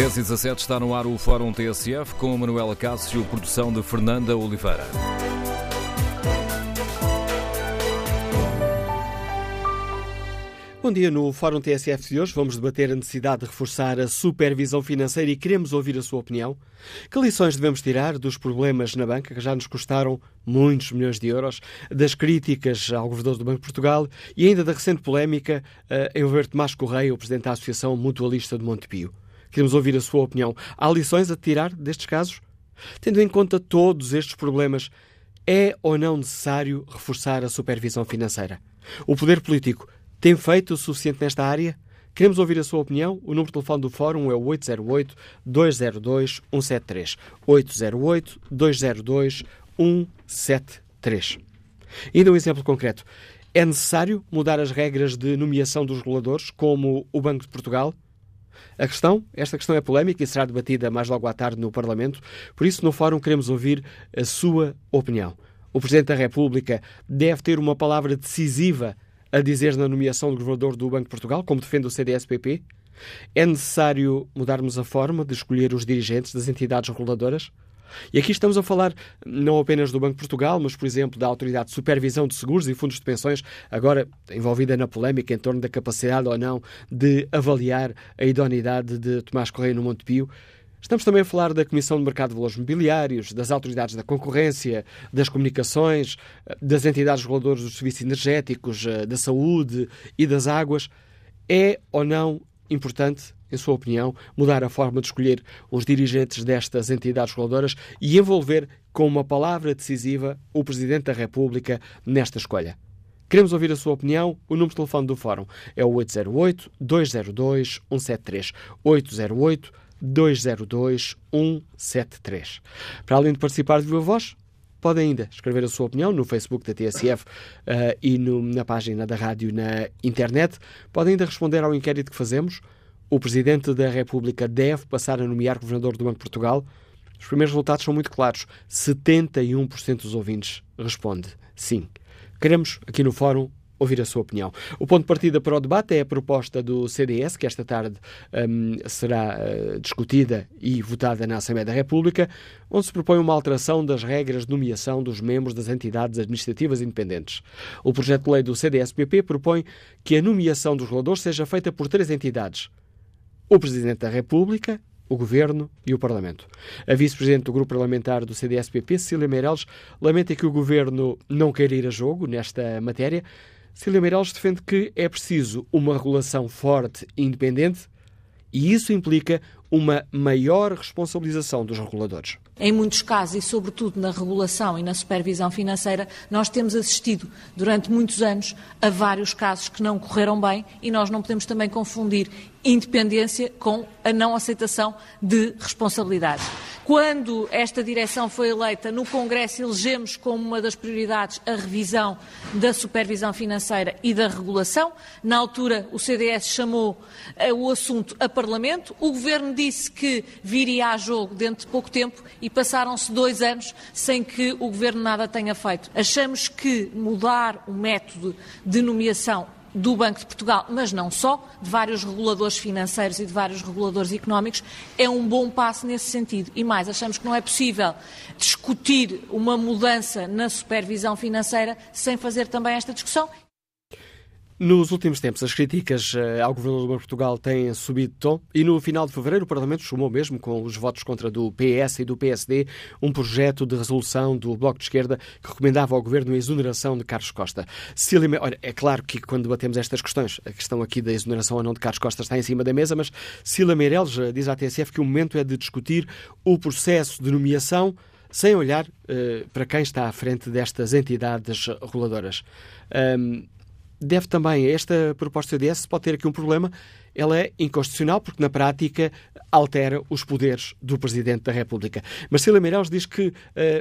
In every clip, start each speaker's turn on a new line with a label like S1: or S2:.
S1: 10 e 17 está no ar o Fórum TSF com Manuela Cássio, produção de Fernanda Oliveira.
S2: Bom dia, no Fórum TSF de hoje vamos debater a necessidade de reforçar a supervisão financeira e queremos ouvir a sua opinião. Que lições devemos tirar dos problemas na banca que já nos custaram muitos milhões de euros, das críticas ao governador do Banco de Portugal e ainda da recente polémica uh, envolver Tomás Correia, o presidente da Associação Mutualista de Montepio. Queremos ouvir a sua opinião. Há lições a tirar destes casos? Tendo em conta todos estes problemas, é ou não necessário reforçar a supervisão financeira? O poder político tem feito o suficiente nesta área? Queremos ouvir a sua opinião. O número de telefone do Fórum é o 808-202-173. 808-202-173. Ainda um exemplo concreto. É necessário mudar as regras de nomeação dos reguladores, como o Banco de Portugal? A questão, esta questão é polémica e será debatida mais logo à tarde no Parlamento, por isso no Fórum queremos ouvir a sua opinião. O Presidente da República deve ter uma palavra decisiva a dizer na nomeação do governador do Banco de Portugal, como defende o CDS-PP? É necessário mudarmos a forma de escolher os dirigentes das entidades reguladoras? E aqui estamos a falar não apenas do Banco de Portugal, mas, por exemplo, da Autoridade de Supervisão de Seguros e Fundos de Pensões, agora envolvida na polémica em torno da capacidade ou não de avaliar a idoneidade de Tomás Correia no Montepio. Estamos também a falar da Comissão de Mercado de Valores Mobiliários, das autoridades da concorrência, das comunicações, das entidades reguladoras dos serviços energéticos, da saúde e das águas. É ou não importante, em sua opinião, mudar a forma de escolher os dirigentes destas entidades reguladoras e envolver com uma palavra decisiva o Presidente da República nesta escolha? Queremos ouvir a sua opinião. O número de telefone do Fórum é o 808-202-173. 808 202 173. Para além de participar de viva voz, pode ainda escrever a sua opinião no Facebook da TSF uh, e no, na página da rádio na internet. Pode ainda responder ao inquérito que fazemos. O Presidente da República deve passar a nomear Governador do Banco de Portugal? Os primeiros resultados são muito claros. 71% dos ouvintes responde sim. Queremos, aqui no Fórum, ouvir a sua opinião. O ponto de partida para o debate é a proposta do CDS, que esta tarde um, será uh, discutida e votada na Assembleia da República, onde se propõe uma alteração das regras de nomeação dos membros das entidades administrativas independentes. O projeto de lei do CDS-PP propõe que a nomeação dos reguladores seja feita por três entidades. O Presidente da República, o Governo e o Parlamento. A vice-presidente do grupo parlamentar do CDS-PP, Cília Meirelles, lamenta que o Governo não queira ir a jogo nesta matéria, Cília Meirelles defende que é preciso uma regulação forte e independente e isso implica uma maior responsabilização dos reguladores.
S3: Em muitos casos, e sobretudo na regulação e na supervisão financeira, nós temos assistido durante muitos anos a vários casos que não correram bem e nós não podemos também confundir independência com a não aceitação de responsabilidades. Quando esta direção foi eleita no Congresso, elegemos como uma das prioridades a revisão da supervisão financeira e da regulação. Na altura, o CDS chamou uh, o assunto a Parlamento. O Governo disse que viria a jogo dentro de pouco tempo e passaram-se dois anos sem que o Governo nada tenha feito. Achamos que mudar o método de nomeação do Banco de Portugal, mas não só, de vários reguladores financeiros e de vários reguladores económicos, é um bom passo nesse sentido. E mais, achamos que não é possível discutir uma mudança na supervisão financeira sem fazer também esta discussão.
S2: Nos últimos tempos, as críticas eh, ao Governo do Banco de Portugal têm subido de tom e no final de fevereiro o Parlamento chamou mesmo, com os votos contra do PS e do PSD, um projeto de resolução do Bloco de Esquerda que recomendava ao Governo a exoneração de Carlos Costa. Cília, olha, é claro que quando debatemos estas questões, a questão aqui da exoneração ou não de Carlos Costa está em cima da mesa, mas Cília Meireles eh, diz à TSF que o momento é de discutir o processo de nomeação sem olhar uh, para quem está à frente destas entidades reguladoras. Um, deve também, esta proposta do CDS pode ter aqui um problema, ela é inconstitucional porque, na prática, altera os poderes do Presidente da República. Marcela Meireles diz que uh,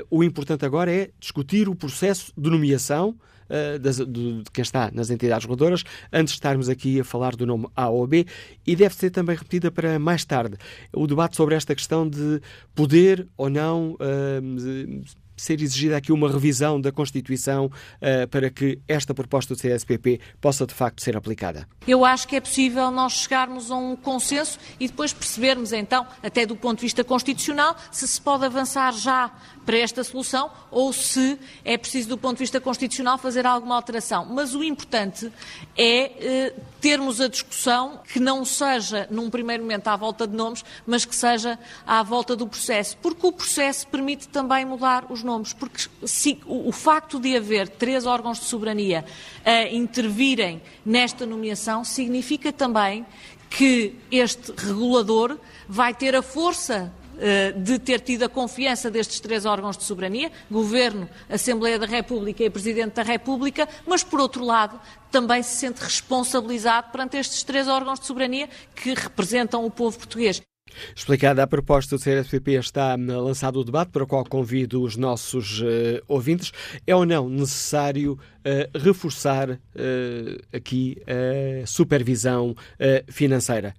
S2: o importante agora é discutir o processo de nomeação uh, das, de, quem está nas entidades reguladoras, antes de estarmos aqui a falar do nome A ou B, e deve ser também repetida para mais tarde. O debate sobre esta questão de poder ou não uh, ser exigida aqui uma revisão da Constituição uh, para que esta proposta do CSPP possa de facto ser aplicada?
S3: Eu acho que é possível nós chegarmos a um consenso e depois percebermos então, até do ponto de vista constitucional, se se pode avançar já para esta solução ou se é preciso, do ponto de vista constitucional, fazer alguma alteração. Mas o importante é eh, termos a discussão que não seja, num primeiro momento, à volta de nomes, mas que seja à volta do processo. Porque o processo permite também mudar os nomes. Porque se, o, o facto de haver três órgãos de soberania a intervirem nesta nomeação significa também que este regulador vai ter a força de ter tido a confiança destes três órgãos de soberania, Governo, Assembleia da República e Presidente da República, mas, por outro lado, também se sente responsabilizado perante estes três órgãos de soberania que representam o povo português.
S2: Explicada a proposta do CSPP, está lançado o debate para o qual convido os nossos uh, ouvintes. É ou não necessário uh, reforçar uh, aqui a supervisão financeira?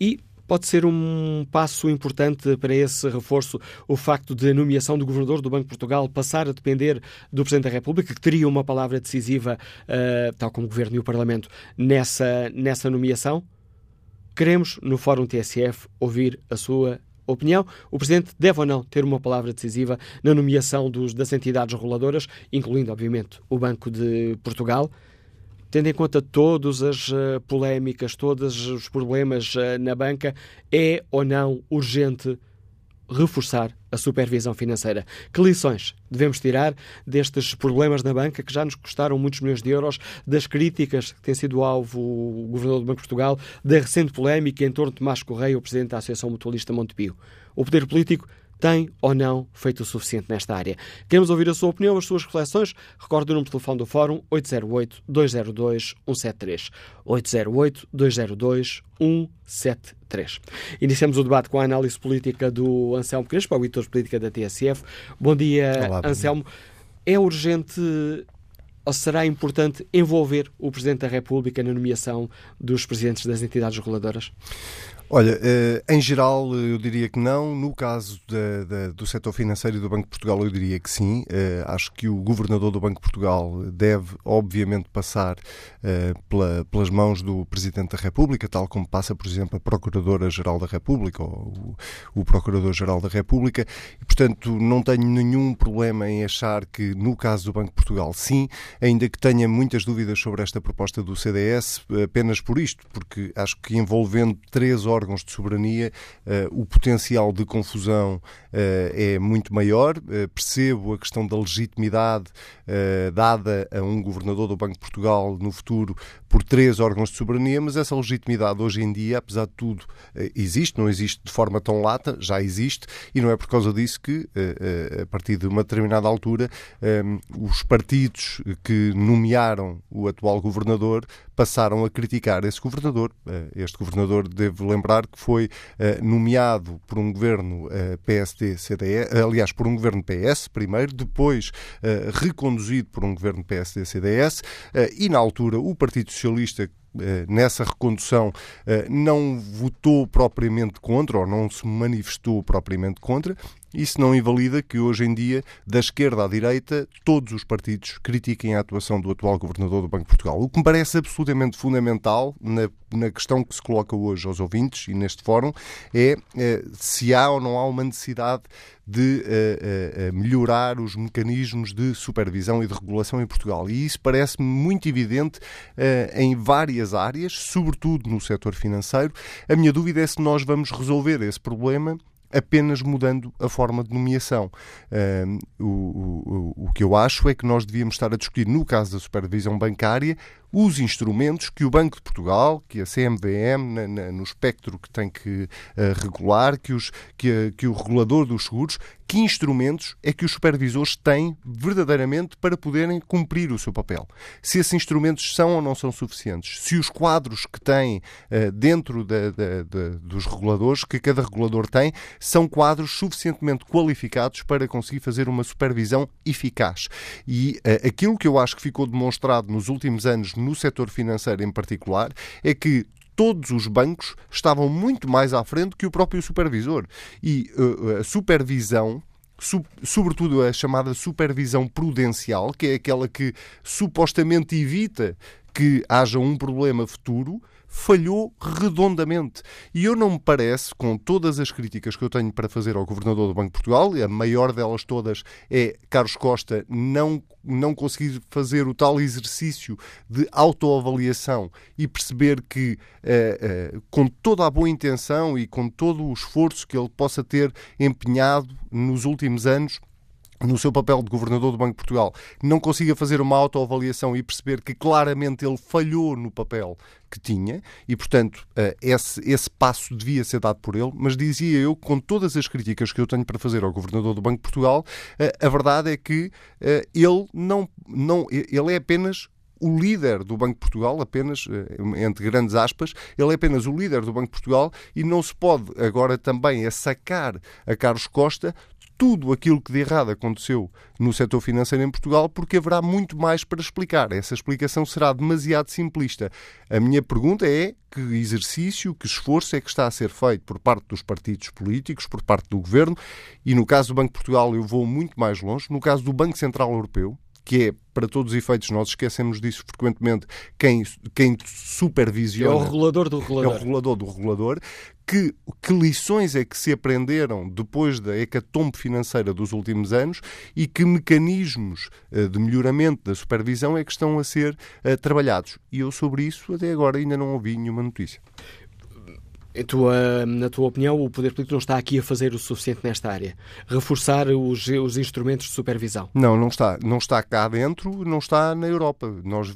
S2: E Pode ser um passo importante para esse reforço o facto de a nomeação do Governador do Banco de Portugal passar a depender do Presidente da República, que teria uma palavra decisiva, uh, tal como o Governo e o Parlamento, nessa, nessa nomeação? Queremos, no Fórum TSF, ouvir a sua opinião. O Presidente deve ou não ter uma palavra decisiva na nomeação dos, das entidades reguladoras, incluindo, obviamente, o Banco de Portugal tendo em conta todas as uh, polémicas, todos os problemas uh, na banca, é ou não urgente reforçar a supervisão financeira. Que lições devemos tirar destes problemas na banca que já nos custaram muitos milhões de euros, das críticas que tem sido alvo o Governador do Banco de Portugal, da recente polémica em torno de Tomás Correia, o Presidente da Associação Mutualista Montepio? O poder político tem ou não feito o suficiente nesta área. Queremos ouvir a sua opinião, as suas reflexões. Recorde o número de telefone do Fórum 808-202-173. 808-202-173. Iniciamos o debate com a análise política do Anselmo Crespo, o editor de política da TSF. Bom dia, Olá, Anselmo. É urgente ou será importante envolver o Presidente da República na nomeação dos presidentes das entidades reguladoras?
S4: Olha, eh, em geral eu diria que não. No caso da, da, do setor financeiro e do Banco de Portugal, eu diria que sim. Eh, acho que o governador do Banco de Portugal deve, obviamente, passar eh, pela, pelas mãos do Presidente da República, tal como passa, por exemplo, a Procuradora-Geral da República ou o, o Procurador-Geral da República. E, portanto, não tenho nenhum problema em achar que, no caso do Banco de Portugal, sim, ainda que tenha muitas dúvidas sobre esta proposta do CDS, apenas por isto, porque acho que envolvendo três horas órgãos de soberania, eh, o potencial de confusão eh, é muito maior. Eh, percebo a questão da legitimidade dada a um governador do Banco de Portugal no futuro por três órgãos de soberania, mas essa legitimidade hoje em dia, apesar de tudo, existe, não existe de forma tão lata, já existe, e não é por causa disso que, a partir de uma determinada altura, os partidos que nomearam o atual governador passaram a criticar esse governador. Este governador, devo lembrar, que foi nomeado por um governo PSD PSD-CDS, aliás, por um governo PS primeiro, depois reconduzido por um governo PSD-CDS eh, e, na altura, o Partido Socialista eh, nessa recondução não votou propriamente contra ou não se manifestou propriamente contra. Isso não invalida que hoje em dia, da esquerda à direita, todos os partidos critiquem a atuação do atual governador do Banco de Portugal. O que me parece absolutamente fundamental na, na questão que se coloca hoje aos ouvintes e neste fórum é, é se há ou não há uma necessidade de uh, uh, melhorar os mecanismos de supervisão e de regulação em Portugal. E isso parece-me muito evidente em várias áreas, sobretudo no setor financeiro. A minha dúvida é se nós vamos resolver esse problema apenas mudando a forma de nomeação. o, o, o que eu acho é que nós devíamos estar a discutir, no caso da supervisão bancária, os instrumentos que o Banco de Portugal, que a CMVM, na, na, no espectro que tem que uh, regular, que, os, que, que o regulador dos seguros, que instrumentos é que os supervisores têm verdadeiramente para poderem cumprir o seu papel. Se esses instrumentos são ou não são suficientes, se os quadros que têm uh, dentro da, da, da, dos reguladores, que cada regulador tem, são quadros suficientemente qualificados para conseguir fazer uma supervisão eficaz. E uh, aquilo que eu acho que ficou demonstrado nos últimos anos no setor financeiro em particular, é que todos os bancos estavam muito mais à frente que o próprio supervisor. E uh, a supervisão sobretudo a chamada supervisão prudencial, que é aquela que supostamente evita que haja um problema futuro, falhou redondamente. E eu não me parece, com todas as críticas que eu tenho para fazer ao Governador do Banco de Portugal, a maior delas todas é Carlos Costa não, não conseguir fazer o tal exercício de autoavaliação e perceber que, uh, uh, com toda a boa intenção e com todo o esforço que ele possa ter empenhado nos últimos anos, no seu papel de governador do Banco de Portugal, não consiga fazer uma autoavaliação e perceber que claramente ele falhou no papel que tinha e, portanto, eh, esse, esse passo devia ser dado por ele, mas dizia eu, com todas as críticas que eu tenho para fazer ao governador do Banco de Portugal, eh, a verdade é que eh, ele não, não ele é apenas o líder do Banco de Portugal, apenas, entre grandes aspas, ele é apenas o líder do Banco de Portugal e não se pode agora também sacar a Carlos Costa tudo aquilo que de errado aconteceu no setor financeiro em Portugal, porque haverá muito mais para explicar. Essa explicação será demasiado simplista. A minha pergunta é que exercício, que esforço é que está a ser feito por parte dos partidos políticos, por parte do governo, e no caso do Banco de Portugal eu vou muito mais longe, no caso do Banco Central Europeu, que é, para todos os efeitos, nós esquecemos disso frequentemente, quem, quem supervisiona.
S2: É o regulador do regulador.
S4: É o regulador do regulador. Que, que lições é que se aprenderam depois da hecatombe financeira dos últimos anos e que mecanismos uh, de melhoramento da supervisão é que estão a ser uh, trabalhados? E eu, sobre isso, até agora ainda não ouvi nenhuma notícia.
S2: Tua, na tua opinião, o Poder Político não está aqui a fazer o suficiente nesta área? Reforçar os, os instrumentos de supervisão?
S4: Não, não está. Não está cá dentro, não está na Europa. Nós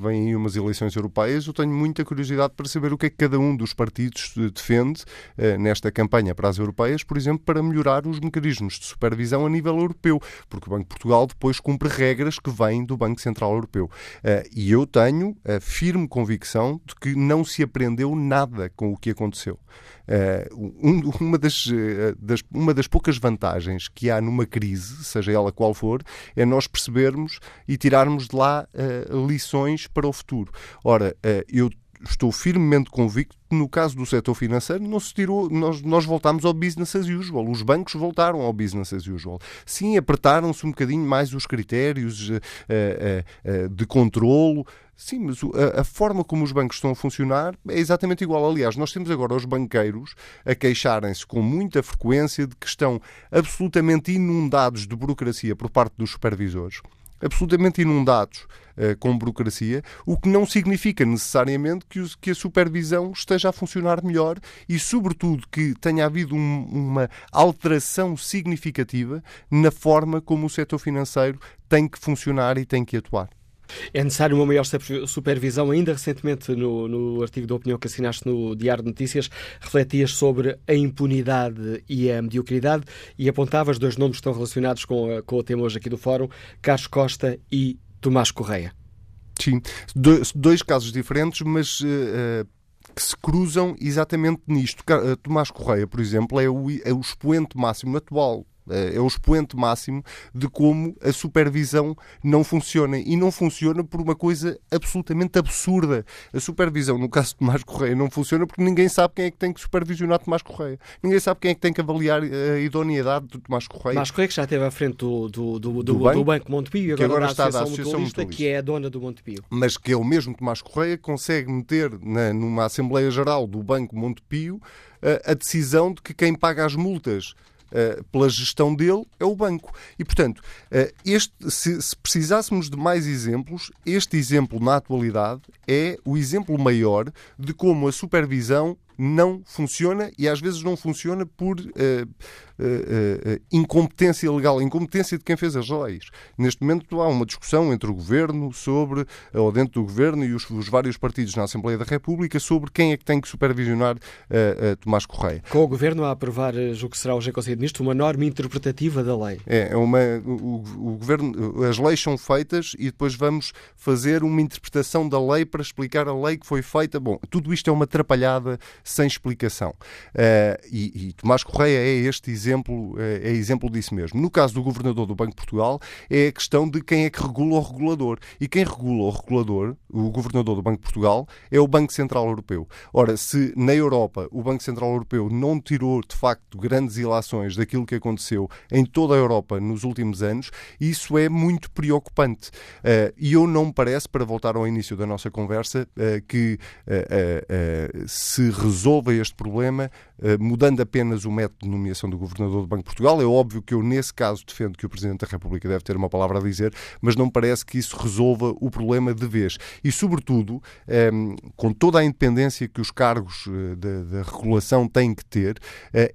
S4: vêm aí umas eleições europeias, eu tenho muita curiosidade para saber o que é que cada um dos partidos defende eh, nesta campanha para as europeias, por exemplo, para melhorar os mecanismos de supervisão a nível europeu, porque o Banco de Portugal depois cumpre regras que vêm do Banco Central Europeu. Eh, e eu tenho a firme convicção de que não se aprendeu nada com o que aconteceu aconteceu. Uh, um, uma, das, uh, das, uma das poucas vantagens que há numa crise, seja ela qual for, é nós percebermos e tirarmos de lá uh, lições para o futuro. Ora, eu estou firmemente convicto que no caso do setor financeiro não se tirou, nós, nós voltámos ao business as usual. Os bancos voltaram ao business as usual. Sim, apertaram-se um bocadinho mais os critérios uh, uh, uh, de controlo, Sim, mas a, forma como os bancos estão a funcionar é exatamente igual. Aliás, nós temos agora os banqueiros a queixarem-se com muita frequência de que estão absolutamente inundados de burocracia por parte dos supervisores absolutamente inundados uh, com burocracia, o que não significa necessariamente que, que, a supervisão esteja a funcionar melhor e, sobretudo, que tenha havido um, uma alteração significativa na forma como o setor financeiro tem que funcionar e tem que atuar.
S2: É necessário uma maior supervisão. Ainda recentemente, no, no artigo de opinião que assinaste no Diário de Notícias, refletias sobre a impunidade e a mediocridade e apontavas dois nomes que estão relacionados com, com o tema hoje aqui do Fórum, Carlos Costa e Tomás Correia.
S4: Sim, dois, dois casos diferentes, mas uh, que se cruzam exatamente nisto. Tomás Correia, por exemplo, é o, é o expoente máximo atual é o expoente máximo de como a supervisão não funciona. E não funciona por uma coisa absolutamente absurda. A supervisão, no caso de Tomás Correia, não funciona porque ninguém sabe quem é que tem que supervisionar Tomás Correia. Ninguém sabe quem é que tem que avaliar a idoneidade de Tomás Correia.
S2: Tomás Correia que já esteve à frente do, do, do, do, do banco, Banco Montepio e agora, agora está da Associação Mutualista, que é a dona do Montepio.
S4: Mas que é o mesmo Tomás Correia consegue meter na, numa Assembleia Geral do Banco Montepio a, a decisão de que quem paga as multas uh, pela gestão dele é o banco. E, portanto, uh, este, se, se, precisássemos de mais exemplos, este exemplo na atualidade é o exemplo maior de como a supervisão não funciona e às vezes não funciona por uh, uh, uh, incompetência legal, incompetência de quem fez as leis. Neste momento há uma discussão entre o governo sobre, ou dentro do governo e os, os vários partidos na Assembleia da República sobre quem é que tem que supervisionar Tomás Correia.
S2: Com o governo a aprovar, o que será hoje Conselho de Ministros, uma norma interpretativa da lei.
S4: É, é uma, o, o governo, as leis são feitas e depois vamos fazer uma interpretação da lei para explicar a lei que foi feita. Bom, tudo isto é uma atrapalhada sem explicação. Uh, e, e, Tomás Correia é este exemplo, é exemplo disso mesmo. No caso do governador do Banco de Portugal, é a questão de quem é que regula o regulador. E quem regula o regulador, o governador do Banco de Portugal, é o Banco Central Europeu. Ora, se na Europa o Banco Central Europeu não tirou de facto grandes ilações daquilo que aconteceu em toda a Europa nos últimos anos, isso é muito preocupante. Uh, e eu não me parece, para voltar ao início da nossa conversa, uh, que se resolva este problema mudando apenas o método de nomeação do governador do Banco de Portugal. É óbvio que eu, nesse caso, defendo que o Presidente da República deve ter uma palavra a dizer, mas não parece que isso resolva o problema de vez. E, sobretudo, com toda a independência que os cargos da regulação têm que ter,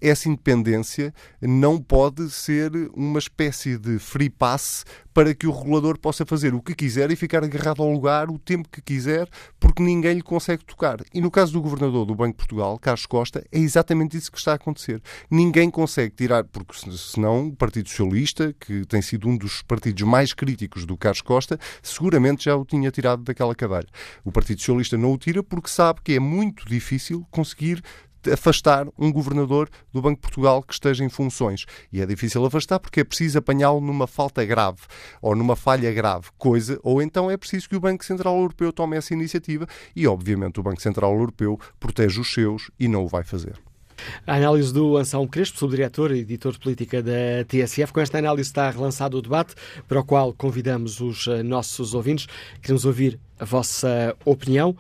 S4: essa independência não pode ser uma espécie de free pass para que o regulador possa fazer o que quiser e ficar agarrado ao lugar o tempo que quiser, porque ninguém lhe consegue tocar. E no caso do governador do Banco de Portugal, Carlos Costa, é exatamente isso que está a acontecer. Ninguém consegue tirar, porque senão o Partido Socialista, que tem sido um dos partidos mais críticos do Carlos Costa, seguramente já o tinha tirado daquela cadeira. O Partido Socialista não o tira porque sabe que é muito difícil conseguir afastar um governador do Banco de Portugal que esteja em funções. E é difícil afastar porque é preciso apanhá-lo numa falta grave ou numa falha grave, coisa, ou então é preciso que o Banco Central Europeu tome essa iniciativa e, obviamente, o Banco Central Europeu protege os seus e não o vai fazer.
S2: A análise do Anselmo Crespo, subdiretor e editor de política da TSF. Com esta análise está relançado o debate, para o qual convidamos os eh, nossos ouvintes. Queremos ouvir a vossa opinião.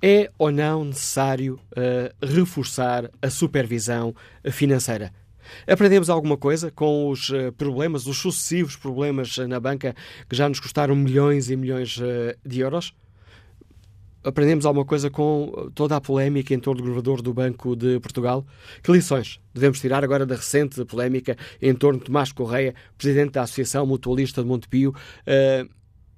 S2: É ou não necessário uh, reforçar a supervisão financeira? Aprendemos alguma coisa com os uh, problemas, os sucessivos problemas na banca que já nos custaram milhões e milhões de euros? Aprendemos alguma coisa com toda a polémica em torno do governador do Banco de Portugal? Que lições devemos tirar agora da recente polémica em torno de Tomás Correia, presidente da Associação Mutualista de Montepio? Uh,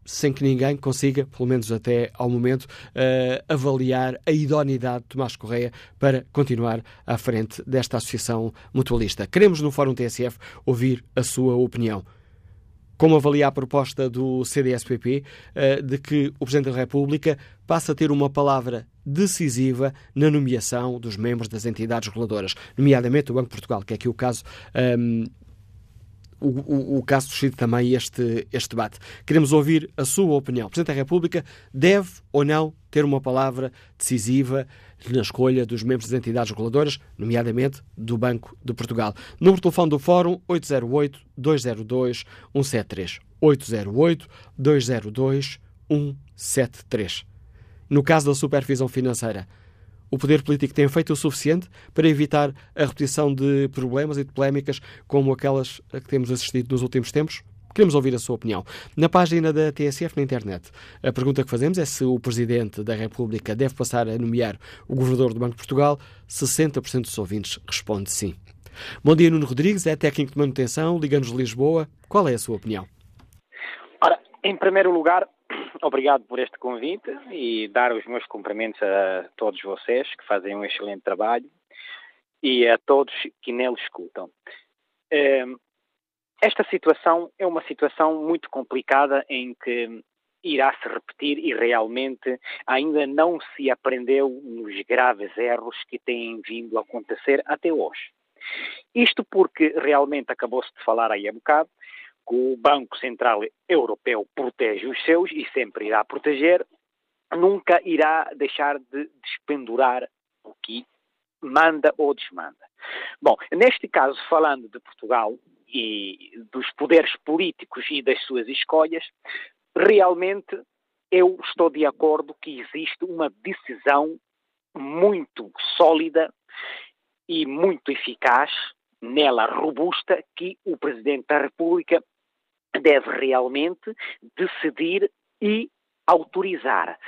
S2: sem que ninguém consiga, pelo menos até ao momento, uh, avaliar a idoneidade de Tomás Correia para continuar à frente desta associação mutualista. Queremos, no Fórum TSF, ouvir a sua opinião. Como avalia a proposta do CDSPP eh, de que o Presidente da República passe a ter uma palavra decisiva na nomeação dos membros das entidades reguladoras, nomeadamente o Banco de Portugal, que é aqui o caso um, ehm, o, o, o caso suscita também este, este debate. Queremos ouvir a sua opinião. O Presidente da República deve ou não ter uma palavra decisiva na escolha dos membros das entidades reguladoras, nomeadamente do Banco de Portugal. Número de telefone do Fórum 808-202-173. 808-202-173. No caso da supervisão financeira, o poder político tem feito o suficiente para evitar a repetição de problemas e de polémicas como aquelas a que temos assistido nos últimos tempos? Queremos ouvir a sua opinião. Na página da TSF na internet, a pergunta que fazemos é se o Presidente da República deve passar a nomear o Governador do Banco de Portugal. 60% dos ouvintes responde sim. Bom dia, Nuno Rodrigues, é técnico de manutenção, liga-nos de Lisboa. Qual é a sua opinião?
S5: Ora, em primeiro lugar, obrigado por este convite e dar os meus cumprimentos a todos vocês que fazem um excelente trabalho e a todos que nele escutam. Esta situação é uma situação muito complicada em que irá se repetir e realmente ainda não se aprendeu nos graves erros que têm vindo a acontecer até hoje. Isto porque realmente acabou-se de falar aí a bocado, que o Banco Central Europeu protege os seus e sempre irá proteger, nunca irá deixar de despendurar o que manda ou desmanda. Bom, neste caso, falando de Portugal e dos poderes políticos e das suas escolhas, realmente eu estou de acordo que existe uma decisão muito sólida e muito eficaz, nela robusta, que o Presidente da República deve realmente decidir e autorizar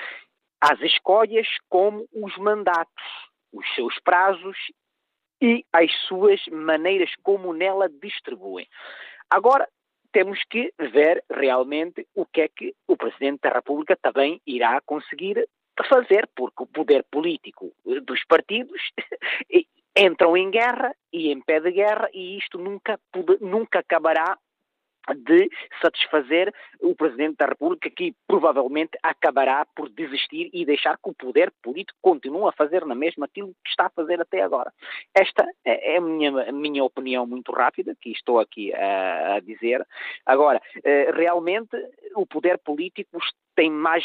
S5: as escolhas como os mandatos, os seus prazos e as suas maneiras como nela distribuem. Agora, temos que ver realmente o que é que o Presidente da República também irá conseguir fazer, porque o poder político dos partidos entram em guerra e em pé de guerra e isto nunca, nunca acabará de satisfazer o Presidente da República, que provavelmente acabará por desistir e deixar que o poder político continue a fazer na mesma aquilo que está a fazer até agora. Esta é a minha, a minha opinião muito rápida, que estou aqui a, a dizer. Agora, eh, realmente, o poder político tem mais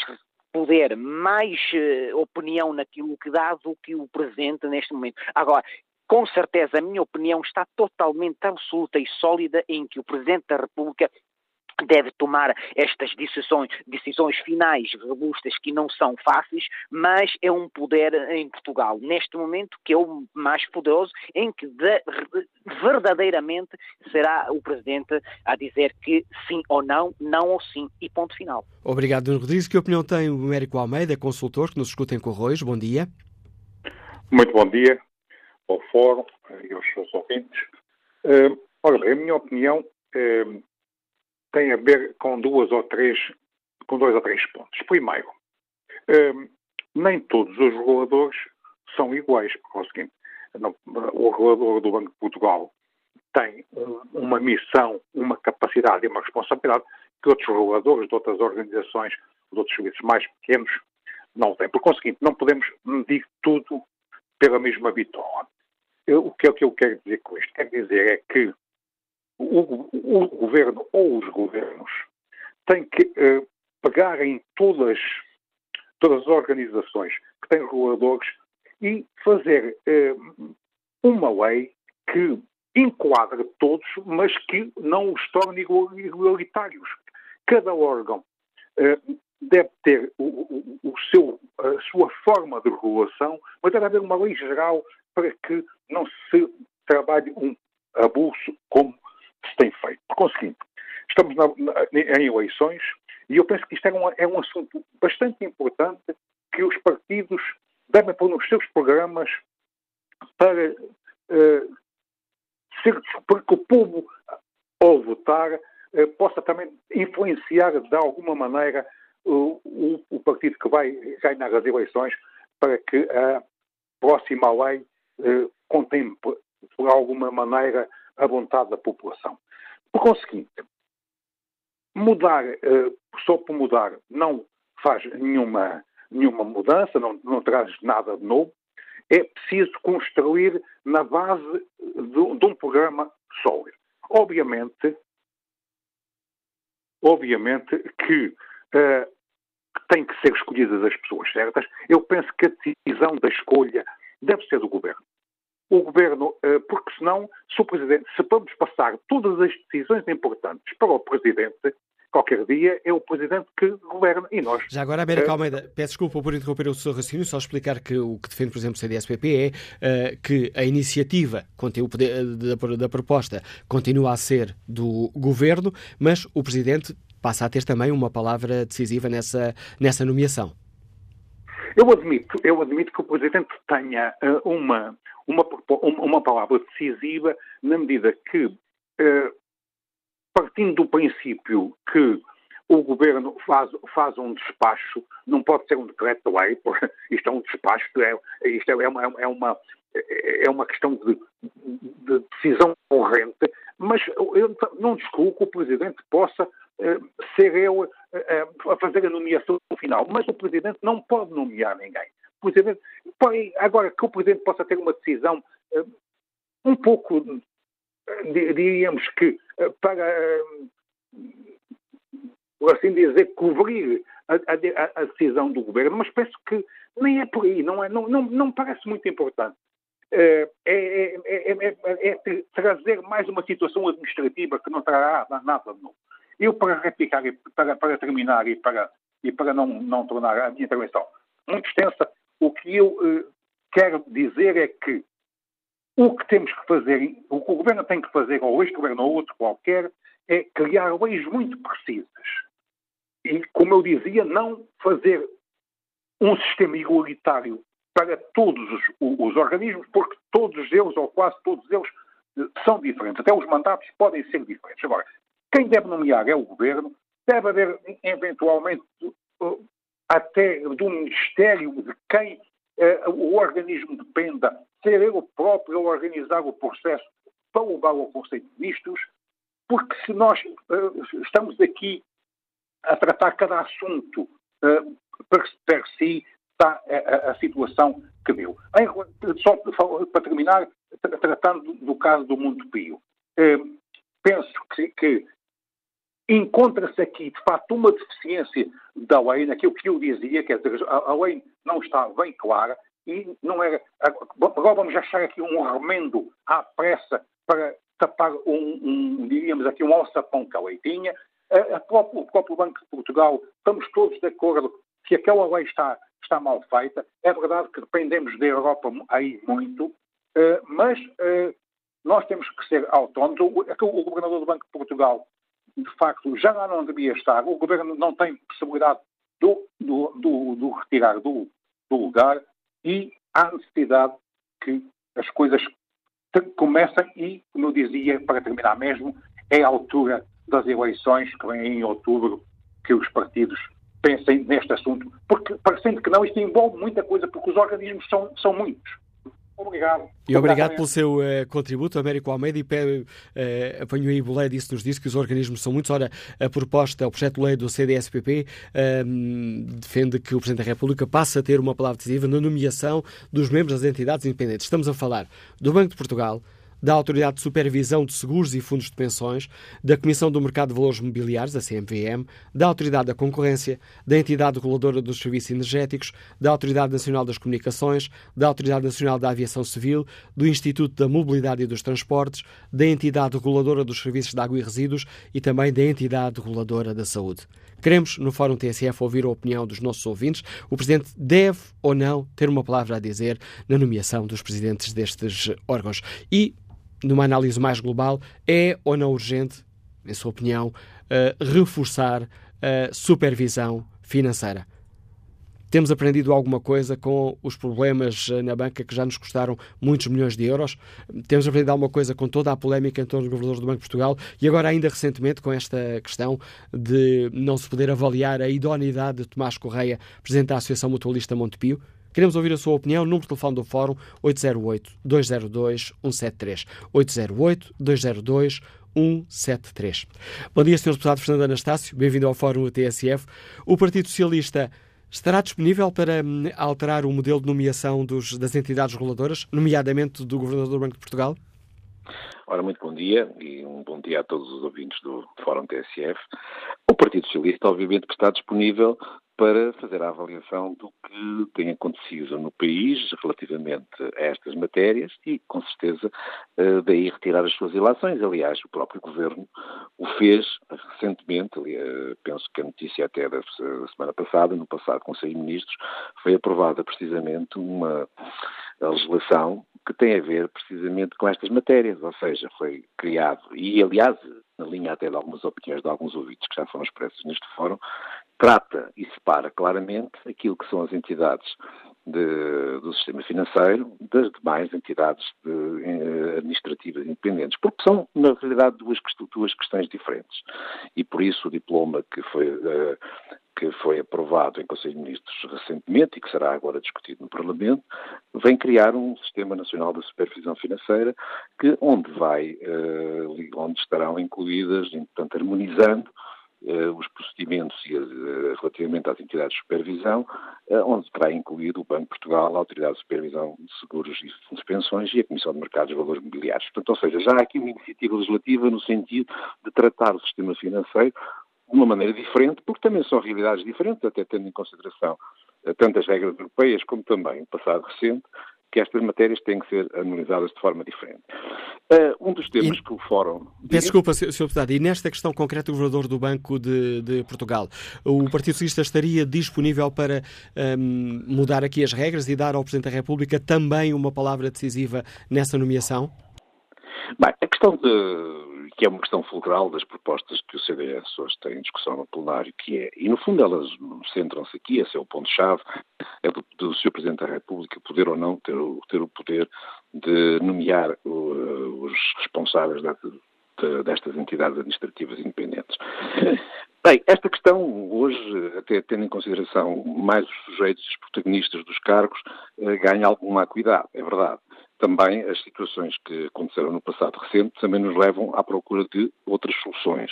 S5: poder, mais uh, opinião naquilo que dá do que o Presidente neste momento. Agora, com certeza, a minha opinião está totalmente absoluta e sólida em que o Presidente da República deve tomar estas decisões, decisões finais robustas que não são fáceis, mas é um poder em Portugal, neste momento, que é o mais poderoso, em que de, verdadeiramente será o Presidente a dizer que sim ou não, não ou sim, e ponto final.
S2: Obrigado, Nuno Rodrigues. Que opinião tem o Américo Almeida, consultor, que nos escuta em Corroios? Bom dia.
S6: Muito bom dia ao Fórum e aos seus ouvintes. Uh, olha, a minha opinião uh, tem a ver com duas ou três, com dois ou três pontos. Primeiro, uh, nem todos os reguladores são iguais, porque é o seguinte, o regulador do Banco de Portugal tem uma missão, uma capacidade e uma responsabilidade que outros reguladores de outras organizações, de outros serviços mais pequenos, não têm. Por conseguinte, não podemos medir tudo pela mesma bitola. Eu, o que é que eu quero dizer com isto? Quero dizer é que o, o governo ou os governos têm que uh, pegar em todas, todas as organizações que têm reguladores e fazer uh, uma lei que enquadre todos, mas que não os torne igualitários. Cada órgão uh, deve ter o, o, o, seu, a sua forma de regulação, mas deve haver uma lei geral para que não se trabalhe um abuso como se tem feito. Por conseguinte, estamos na, na, em eleições e eu penso que isto é um, é um assunto bastante importante que os partidos devem pôr nos seus programas para uh, ser, que o povo, ao votar, uh, possa também influenciar de alguma maneira o, o partido que vai ganhar as eleições para que a próxima lei eh, contemple, de alguma maneira, a vontade da população. Por conseguinte, mudar, eh, só por mudar, não faz nenhuma, nenhuma mudança, não, não traz nada de novo. É preciso construir na base de, de um programa sólido. Obviamente, obviamente que uh, tem que ser escolhidas as pessoas certas. Eu penso que a decisão da escolha deve ser do governo. O governo, eh, porque senão, se o presidente, se vamos passar todas as decisões importantes para o presidente, qualquer dia é o presidente que governa e nós.
S2: Já agora, América uh, Almeida, peço desculpa por interromper o seu raciocínio, só explicar que o que defende, por exemplo, o CDSPP é uh, que a iniciativa da, da proposta continua a ser do governo, mas o presidente passa a ter também uma palavra decisiva nessa, nessa nomeação.
S6: Eu admito, eu admito que o Presidente tenha uh, uma, uma, uma palavra decisiva na medida que, uh, partindo do princípio que o Governo faz, faz um despacho, não pode ser um decreto-lei, isto é um despacho, é, isto é uma, é uma, é uma questão de, de decisão corrente, mas eu não desculpo que o Presidente possa eh, ser eu eh, a fazer a nomeação final. Mas o Presidente não pode nomear ninguém. O Presidente, agora, que o Presidente possa ter uma decisão eh, um pouco, diríamos que, para, por assim dizer, cobrir a, a, a, decisão do Governo, mas penso que nem é por aí, não, é, não, não, não parece muito importante. É, é, é, é, trazer mais uma situação administrativa que não trará nada de novo. Eu, para replicar, para, para terminar e para, e para não, não tornar a minha intervenção muito extensa, o que eu eh, quero dizer é que o que temos que fazer, o que o governo tem que fazer, ou este governo ou outro qualquer, é criar leis muito precisas. E, como eu dizia, não fazer um sistema igualitário para todos os, os, organismos, porque todos eles, ou quase todos eles, eh, são diferentes. Até os mandatos podem ser diferentes. Agora, quem deve nomear é o governo, deve haver, eventualmente, uh, até do Ministério de quem uh, o organismo dependa, ser ele próprio a organizar o processo para levar ao Conselho de Ministros, porque se nós uh, estamos aqui a tratar cada assunto uh, per, per si, está a, a, situação que deu. Em, só para terminar, tratando do caso do Mundo Pio, uh, penso que, que encontra-se aqui, de facto, uma deficiência da lei, naquilo que eu dizia, quer dizer, a, a lei não está bem clara e não era. Agora vamos achar aqui um remendo à pressa para tapar um, um diríamos aqui, um alçapão que a lei tinha. A, a próprio, o próprio Banco de Portugal, estamos todos de acordo que aquela lei está, está mal feita. É verdade que dependemos da Europa aí muito, uh, mas uh, nós temos que ser autónomos. O, o governador do Banco de Portugal, de facto, já lá não devia estar. O governo não tem possibilidade do, do, do, do retirar do, do lugar e há necessidade que as coisas comecem e, como eu dizia, para terminar mesmo, é a altura das eleições que vêm em outubro que os partidos pensem neste assunto, porque parecendo que não, isto envolve muita coisa, porque os organismos são, são muitos. Obrigado.
S2: E obrigado pelo seu uh, contributo, Américo Almeida. E uh, apanho aí Bolé, disse nos diz que os organismos são muitos. Ora, a proposta, o projeto de lei do CDSPP uh, defende que o Presidente da República passe a ter uma palavra decisiva na nomeação dos membros das entidades independentes. Estamos a falar do Banco de Portugal, da Autoridade de Supervisão de Seguros e Fundos de Pensões, da Comissão do Mercado de Valores Mobiliários, a CMVM, da Autoridade da Concorrência, da Entidade Reguladora dos Serviços Energéticos, da Autoridade Nacional das Comunicações, da Autoridade Nacional da Aviação Civil, do Instituto da Mobilidade e dos Transportes, da Entidade Reguladora dos Serviços de Água e Resíduos e também da Entidade Reguladora da Saúde. Queremos, no Fórum TSF, ouvir a opinião dos nossos ouvintes. O Presidente deve ou não ter uma palavra a dizer na nomeação dos presidentes destes órgãos. E numa análise mais global, é ou não urgente, em sua opinião, uh, reforçar a supervisão financeira? Temos aprendido alguma coisa com os problemas eh, na banca que já nos custaram muitos milhões de euros? Temos aprendido alguma coisa com toda a polémica em torno do governador do Banco de Portugal e agora, ainda recentemente, com esta questão de não se poder avaliar a idoneidade de Tomás Correia, presidente da Associação Mutualista Montepio? Queremos ouvir a sua opinião. Número de telefone do Fórum 808-202-173. 808-202-173. Bom dia, Sr. Deputado Fernando Anastácio. Bem-vindo ao Fórum TSF. O Partido Socialista estará disponível para hum, alterar o modelo de nomeação dos, das entidades reguladoras, nomeadamente do Governador do Banco de Portugal?
S7: Ora, muito bom dia e um bom dia a todos os ouvintes do Fórum TSF. O Partido Socialista, obviamente, está disponível para fazer a avaliação do que tem acontecido no país relativamente a estas matérias e, com certeza, eh, daí retirar as suas ilações. Aliás, o próprio Governo o fez recentemente, eh, penso que a notícia até da semana passada, no passado Conselho de Ministros, foi aprovada precisamente uma legislação que tem a ver precisamente com estas matérias, ou seja, foi criado, e aliás, na linha até de algumas opiniões de alguns ouvintes que já foram expressos neste fórum, trata e separa claramente aquilo que são as entidades de, do sistema financeiro das demais entidades de, eh, administrativas independentes, porque são, na realidade, duas, duas questões diferentes. E por isso o diploma que foi, eh, que foi aprovado em Conselho de Ministros recentemente e que será agora discutido no Parlamento, vem criar um Sistema Nacional de Supervisão Financeira que, onde vai, eh, onde estarão incluídas, portanto, harmonizando os procedimentos e, uh, relativamente às entidades de supervisão, uh, onde terá incluído o Banco de Portugal, a Autoridade de Supervisão de Seguros e de Pensões e a Comissão de Mercados de Valores Mobiliários. Portanto, ou seja, já há aqui uma iniciativa legislativa no sentido de tratar o sistema financeiro de uma maneira diferente, porque também são realidades diferentes, até tendo em consideração tanto as regras europeias como também o passado recente, que estas matérias têm que ser analisadas de forma diferente. Uh, um dos temas e, que o Fórum.
S2: Peço desculpa, Sr. Deputado, e nesta questão concreta do governador do Banco de, de Portugal, o Partido Socialista estaria disponível para um, mudar aqui as regras e dar ao Presidente da República também uma palavra decisiva nessa nomeação?
S7: Bem, a questão de que é uma questão fulcral das propostas que o CDS hoje tem em discussão no plenário, que é, e no fundo elas centram-se aqui, esse é o ponto-chave, é do, do Sr. Presidente da República poder ou não ter, ter o poder de nomear os responsáveis de, de, destas entidades administrativas independentes. Bem, esta questão hoje, até tendo em consideração mais os sujeitos e os protagonistas dos cargos, uh, ganha alguma acuidade, é verdade. Também as situações que aconteceram no passado recente também nos levam à procura de outras soluções.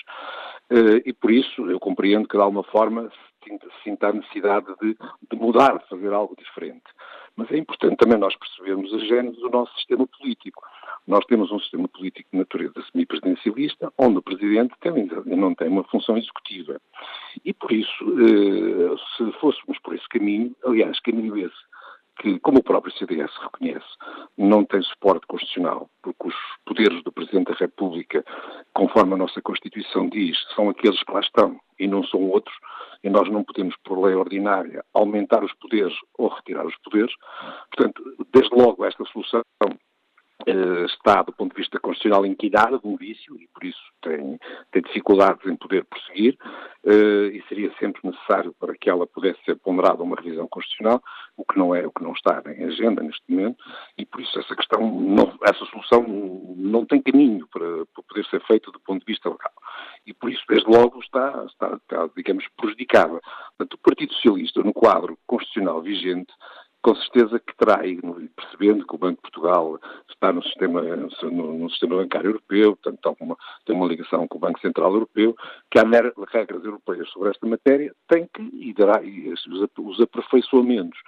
S7: Uh, e por isso eu compreendo que de alguma forma se sinta a necessidade de, de, mudar, de fazer algo diferente. Mas é importante também nós percebermos a gênese do nosso sistema político. Nós temos um sistema político de natureza semipresidencialista, onde o Presidente tem, não tem uma função executiva. E por isso, uh, se fôssemos por esse caminho, aliás, caminho esse que, como o próprio CDS reconhece, não tem suporte constitucional, porque os poderes do Presidente da República, conforme a nossa Constituição diz, são aqueles que lá estão e não são outros, e nós não podemos, por lei ordinária, aumentar os poderes ou retirar os poderes. Portanto, desde logo, esta solução está, do ponto de vista constitucional, inquinada de um vício e, por isso, tem, tem dificuldades em poder prosseguir uh, e seria sempre necessário para que ela pudesse ser ponderada uma revisão constitucional, o que não é, o que não está em agenda neste momento, e por isso essa questão, não, essa solução não tem caminho para, para, poder ser feita do ponto de vista legal. E por isso, desde logo, está, está, está digamos, prejudicada. Portanto, o Partido Socialista, no quadro constitucional vigente, com certeza que terá, e percebendo que o Banco de Portugal está no sistema, no, no sistema bancário europeu, portanto tem uma, tem uma ligação com o Banco Central Europeu, que há regras europeias sobre esta matéria, tem que, e dará, e os aperfeiçoamentos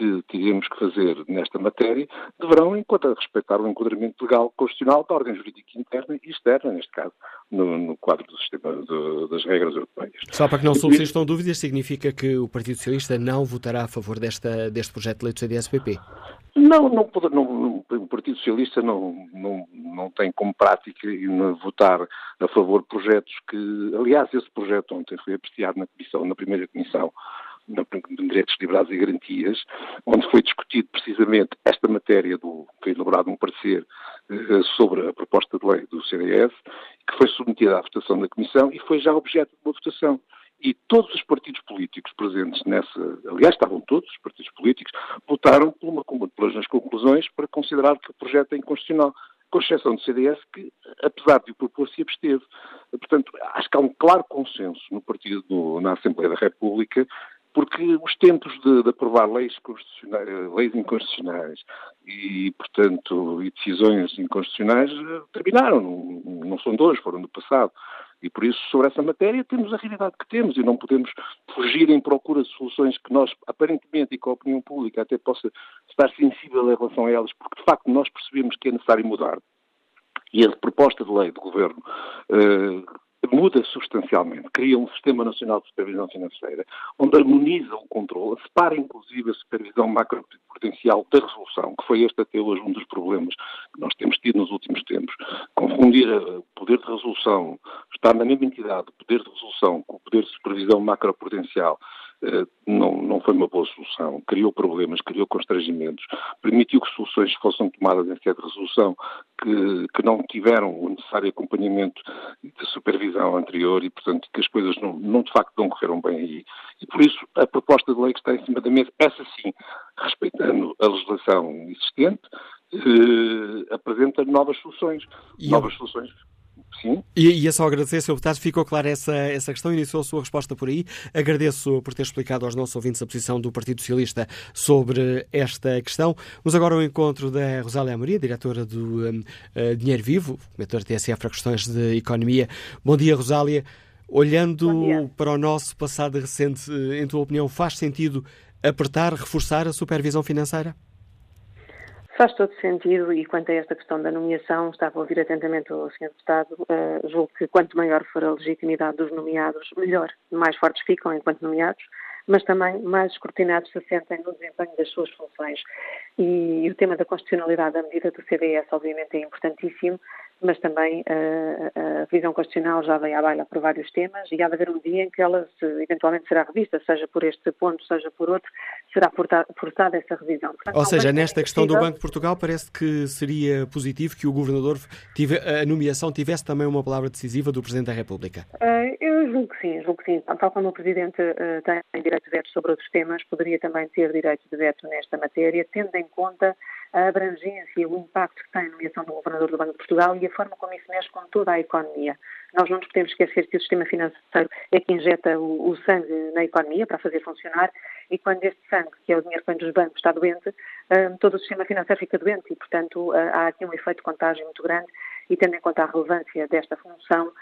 S7: que teremos que fazer nesta matéria deverão respeitar o enquadramento legal constitucional da ordem jurídica interna e externa, neste caso, no, no quadro do sistema das regras europeias.
S2: Só para que não subsistam dúvidas, significa que o Partido Socialista não votará a favor desta, deste projeto de lei do CDS-PP?
S7: Não, não, não, o Partido Socialista não, não, não tem como prática votar a favor de projetos que, aliás, esse projeto ontem foi apreciado na comissão, na primeira comissão, de Direitos Liberados e Garantias, onde foi discutido precisamente esta matéria do, foi elaborado um parecer eh, sobre a proposta de lei do CDS, que foi submetida à votação da Comissão e foi já objeto de uma votação. E todos os partidos políticos presentes nessa, aliás, estavam todos os partidos políticos, votaram por uma, pelas conclusões para considerar que o projeto é inconstitucional com exceção do CDS, que, apesar de o propor, se absteve. Portanto, acho que há um claro consenso no partido, na Assembleia da República, porque os tempos de, de aprovar leis, leis inconstitucionais e, portanto, e decisões inconstitucionais eh, terminaram, não, são dois, foram do passado. E por isso, sobre essa matéria, temos a realidade que temos e não podemos fugir em procura de soluções que nós, aparentemente, e com a opinião pública até possa estar sensível em relação a elas, porque de facto nós percebemos que é necessário mudar. E a proposta de lei do Governo uh, muda substancialmente, cria um Sistema Nacional de Supervisão Financeira, onde harmoniza o controle, separa inclusive a supervisão macroprudencial da resolução, que foi este até hoje um dos problemas que nós temos tido nos últimos tempos. Confundir o poder de resolução, estar na mesma entidade, o poder de resolução com o poder de supervisão macroprudencial, eh, não, não foi uma boa solução. Criou problemas, criou constrangimentos, permitiu que soluções fossem tomadas em sede de resolução que, que não tiveram o necessário acompanhamento de supervisão anterior e, portanto, que as coisas não, não de facto não correram bem aí. E por isso a proposta de lei que está em cima da mesa, essa sim, respeitando a legislação existente, eh, apresenta novas soluções. E novas eu... soluções Sim.
S2: E, e é só agradecer, Sr. Deputado, ficou clara essa, essa questão, iniciou a sua resposta por aí. Agradeço por ter explicado aos nossos ouvintes a posição do Partido Socialista sobre esta questão. Vamos agora ao encontro da Rosália Amoria, diretora do um, uh, Dinheiro Vivo, comentadora TSF para questões de economia. Bom dia, Rosália. Olhando para o nosso passado recente, em tua opinião, faz sentido apertar, reforçar a supervisão financeira?
S8: Faz todo sentido e quanto a esta questão da nomeação, estava a ouvir atentamente o Sr. Deputado, uh, julgo que quanto maior for a legitimidade dos nomeados, melhor, mais fortes ficam enquanto nomeados, mas também mais escrutinados se sentem no desempenho das suas funções. E, e o tema da constitucionalidade da medida do CDS, obviamente, é importantíssimo, mas também uh, a revisão constitucional já vem à baila por vários temas e há de haver um dia em que ela se, eventualmente será revista, seja por este ponto, seja por outro, será forçada essa revisão.
S2: Portanto, Ou seja, nesta questão do Banco de Portugal parece que seria positivo que o Governador, tive, a nomeação, tivesse também uma palavra decisiva do Presidente da República.
S8: Uh, eu julgo que sim, julgo que sim. Tal como o Presidente uh, tem direito de veto sobre outros temas, poderia também ter direito de veto nesta matéria, tendo em conta a abrangência, o impacto que tem a nomeação do Governador do Banco de Portugal e a forma como isso mexe com toda a economia. Nós não nos podemos esquecer que o sistema financeiro é que injeta o, o sangue na economia para fazer funcionar e quando este sangue, que é o dinheiro que vem dos bancos, está doente, todo o sistema financeiro fica doente e, portanto, há aqui um efeito de contágio muito grande e tendo em conta a relevância desta função,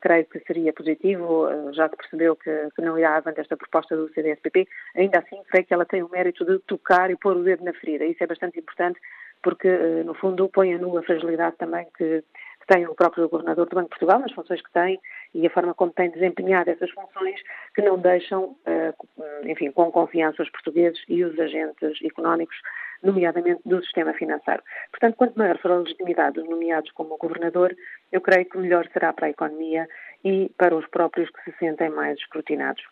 S8: creio que seria positivo, já se percebeu que, que não irá avante esta proposta do CDSPP, ainda assim creio que ela tem o mérito de tocar e pôr o dedo na ferida, isso é bastante importante porque, no fundo, põe a nu a fragilidade também que, que tem o próprio governador do Banco de Portugal, nas funções que tem e a forma como tem desempenhado essas funções que não deixam, enfim, com confiança os portugueses e os agentes económicos nomeadamente do sistema financeiro. Portanto, quanto maior for a legitimidade dos nomeados como governador, eu creio que melhor será para a economia e para os próprios que se sentem mais escrutinados.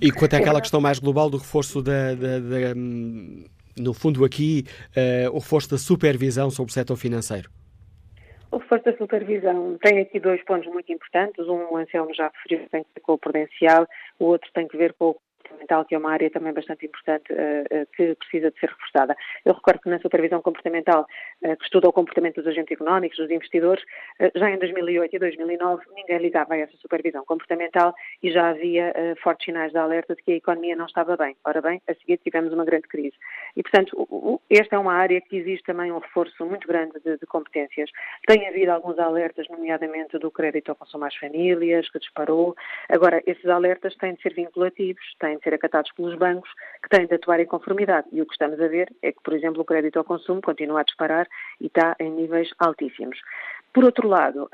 S2: E quanto àquela questão mais global do reforço da, da, da no fundo aqui, uh, o reforço da supervisão sobre o setor financeiro?
S8: O reforço da supervisão tem aqui dois pontos muito importantes. Um, o Anselmo já referiu, tem que ver com o prudencial, o outro tem que ver com o comportamental, que é uma área também bastante importante uh, uh, que precisa de ser reforçada. Eu recordo que na supervisão comportamental, uh, que estuda o comportamento dos agentes económicos, dos investidores, já em 2008 e 2009 ninguém ligava a essa supervisão comportamental e já havia fortes sinais de alerta de que a economia não estava bem. Ora bem, a seguir tivemos uma grande crise. E, portanto, esta é uma área que existe também um reforço muito grande de, de competências. Tem havido alguns alertas, nomeadamente do crédito ao consumo às famílias, que disparou. Agora, esses alertas têm de ser vinculativos, têm de ser acatados pelos bancos, que têm de atuar em conformidade. E o que estamos a ver é que, por exemplo, o crédito ao consumo continua a disparar e está em níveis altíssimos. Por outro lado,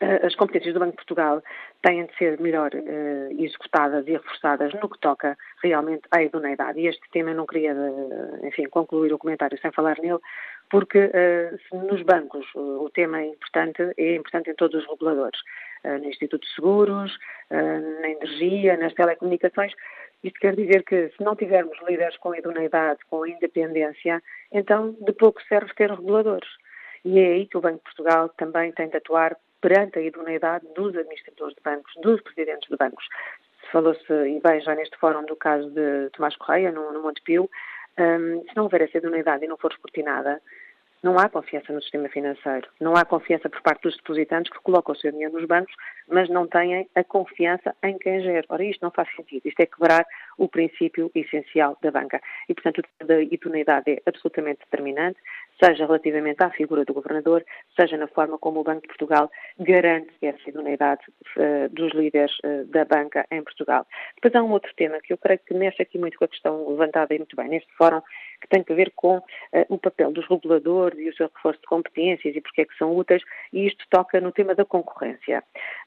S8: as competências do Banco de Portugal têm de ser melhor uh, executadas e reforçadas no que toca realmente à idoneidade. E este tema eu não queria, uh, enfim, concluir o comentário sem falar nele, porque uh, nos bancos o tema é importante, é importante em todos os reguladores, no Instituto de Seguros, na energia, nas telecomunicações. Isto quer dizer que se não tivermos líderes com idoneidade, com independência, então de pouco serve ter reguladores. E é aí que o Banco de Portugal também tem de atuar perante a idoneidade dos administradores de bancos, dos presidentes de bancos. Falou-se, e bem, já neste fórum do caso de Tomás Correia, no, no Montepio, um, se não houver essa idoneidade e não for escrutinada, não há confiança no sistema financeiro. Não há confiança por parte dos depositantes que colocam o seu dinheiro nos bancos, mas não têm a confiança em quem gera. Ora, isto não faz sentido. Isto é quebrar o princípio essencial da banca. E, portanto, a idoneidade é absolutamente determinante seja relativamente à figura do governador, seja na forma como o Banco de Portugal garante essa idoneidade uh, dos líderes uh, da banca em Portugal. Depois há um outro tema que eu creio que mexe aqui muito com a questão levantada e muito bem neste fórum, que tem a ver com uh, o papel dos reguladores e o seu reforço de competências e porque é que são úteis, e isto toca no tema da concorrência.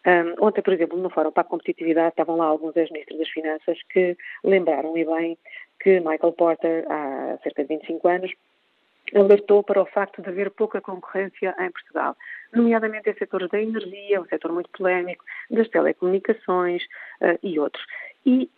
S8: Um, ontem, por exemplo, no Fórum para a Competitividade, estavam lá alguns ex-ministros das Finanças que lembraram, e bem, que Michael Porter, há cerca de 25 anos, alertou para o facto de haver pouca concorrência em Portugal, nomeadamente em setores da energia, um setor muito polémico, das telecomunicações uh, e outros. E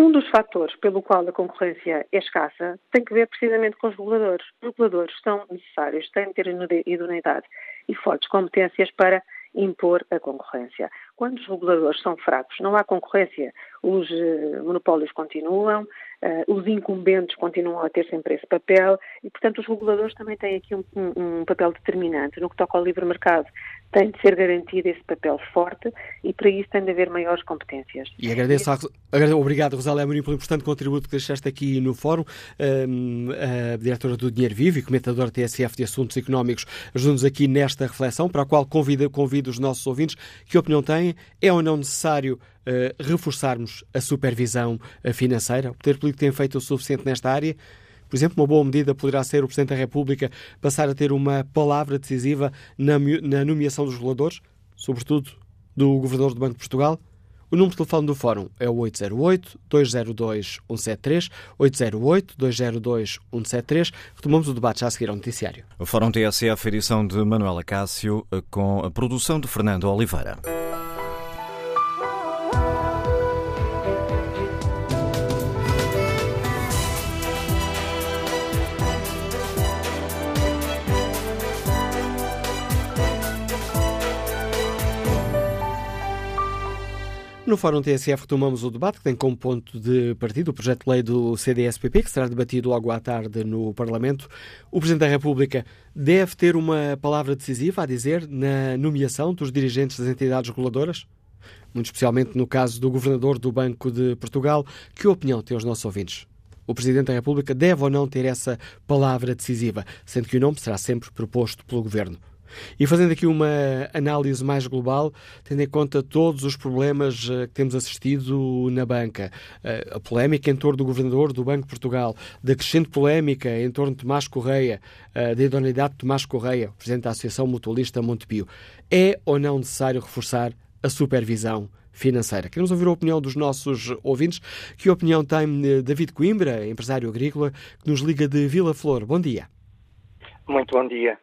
S8: um dos fatores pelo qual a concorrência é escassa tem que ver precisamente com os reguladores. Os reguladores são necessários, têm de ter idoneidade e fortes competências para impor a concorrência. Quando os reguladores são fracos, não há concorrência, os uh, monopólios continuam, uh, os incumbentes continuam a ter sempre esse papel e, portanto, os reguladores também têm aqui um, um, papel determinante. No que toca ao livre mercado, tem de ser garantido esse papel forte e para isso tem de haver maiores competências.
S2: E agradeço, a, obrigado Rosália Amorim pelo importante contributo que deixaste aqui no fórum. Um, a diretora do Dinheiro Vivo e comentadora TSF de Assuntos Económicos ajuda-nos aqui nesta reflexão, para a qual convido, convido os nossos ouvintes. Que opinião têm? É ou não necessário uh, reforçarmos a supervisão uh, financeira? O Poder Político tem feito o suficiente nesta área? Por exemplo, uma boa medida poderá ser o Presidente da República passar a ter uma palavra decisiva na, na nomeação dos reguladores, sobretudo do Governador do Banco de Portugal. O número de telefone do Fórum é o 808-202-173, 808-202-173. Retomamos o debate já a seguir ao noticiário.
S1: O Fórum TSF, edição de Manuela Cássio, com a produção de Fernando Oliveira.
S2: No Fórum TSF retomamos o debate que tem como ponto de partida o projeto de lei do CDSPP, que será debatido logo à tarde no Parlamento. O Presidente da República deve ter uma palavra decisiva a dizer na nomeação dos dirigentes das entidades reguladoras? muito especialmente no caso do Governador do Banco de Portugal. Que opinião têm os nossos ouvintes? O Presidente da República deve ou não ter essa palavra decisiva, sendo que o nome será sempre proposto pelo Governo. E fazendo aqui uma análise mais global, tendo em conta todos os problemas eh, que temos assistido na banca, eh, a polémica em torno do governador do Banco de Portugal, da crescente polémica em torno de Tomás Correia, eh, da idoneidade de Tomás Correia, presidente da Associação Mutualista Montepio, é ou não necessário reforçar a supervisão financeira. Queremos ouvir a opinião dos nossos ouvintes. Que opinião tem David Coimbra, empresário agrícola, que nos liga de Vila Flor? Bom dia.
S9: Muito bom dia.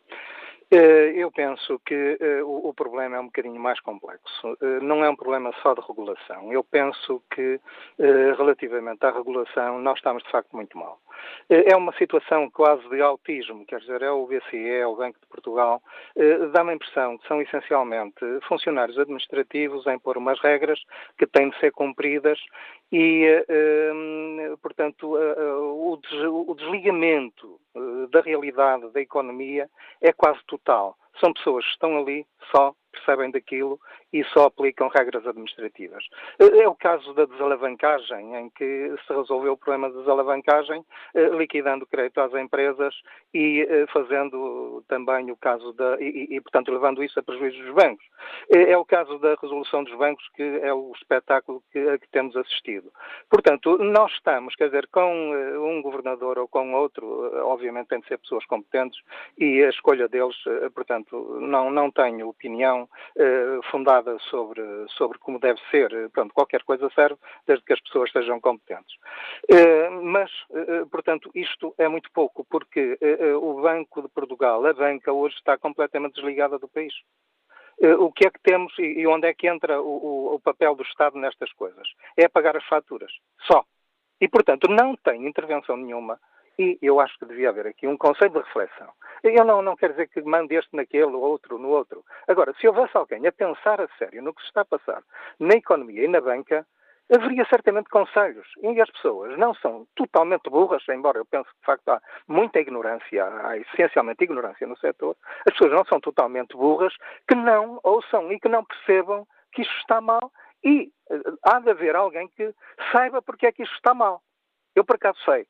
S9: Eh, eu penso que uh, o, problema é um bocadinho mais complexo. Uh, não é um problema só de regulação. Eu penso que, relativamente à regulação, nós estamos de facto muito mal. É uma situação quase de autismo, quer dizer, é o BCE, é o Banco de Portugal, dá-me a impressão que são essencialmente funcionários administrativos em pôr umas regras que têm de ser cumpridas e, portanto, o desligamento da realidade da economia é quase total. São pessoas que estão ali só percebem daquilo e só aplicam regras administrativas. É o caso da desalavancagem, em que se resolveu o problema da desalavancagem, eh, liquidando crédito às empresas e eh, fazendo também o caso da. e, e portanto, levando isso a prejuízo dos bancos. É, o caso da resolução dos bancos, que é o espetáculo que, a que temos assistido. Portanto, nós estamos, quer dizer, com eh, um governador ou com outro, obviamente tem de ser pessoas competentes e a escolha deles, portanto, não, não tenho opinião uh, sobre, sobre como deve ser. Pronto, qualquer coisa serve, desde que as pessoas sejam competentes. Uh, mas, uh, portanto, isto é muito pouco, porque o Banco de Portugal, a banca, hoje está completamente desligada do país. O que é que temos e onde é que entra o, o papel do Estado nestas coisas? É pagar as faturas. Só. E, portanto, não tem intervenção nenhuma e eu acho que devia haver aqui um conceito de reflexão. Eu não, não quero dizer que mande este naquele, ou outro no outro. Agora, se houvesse alguém a pensar a sério no que se está a passar na economia e na banca, haveria certamente conselhos. E as pessoas não são totalmente burras, embora eu pense que de facto há muita ignorância, há essencialmente ignorância no setor, as pessoas não são totalmente burras que não ouçam e que não percebam que isto está mal e eh, há de haver alguém que saiba porque é que isto está mal. Eu por acaso sei.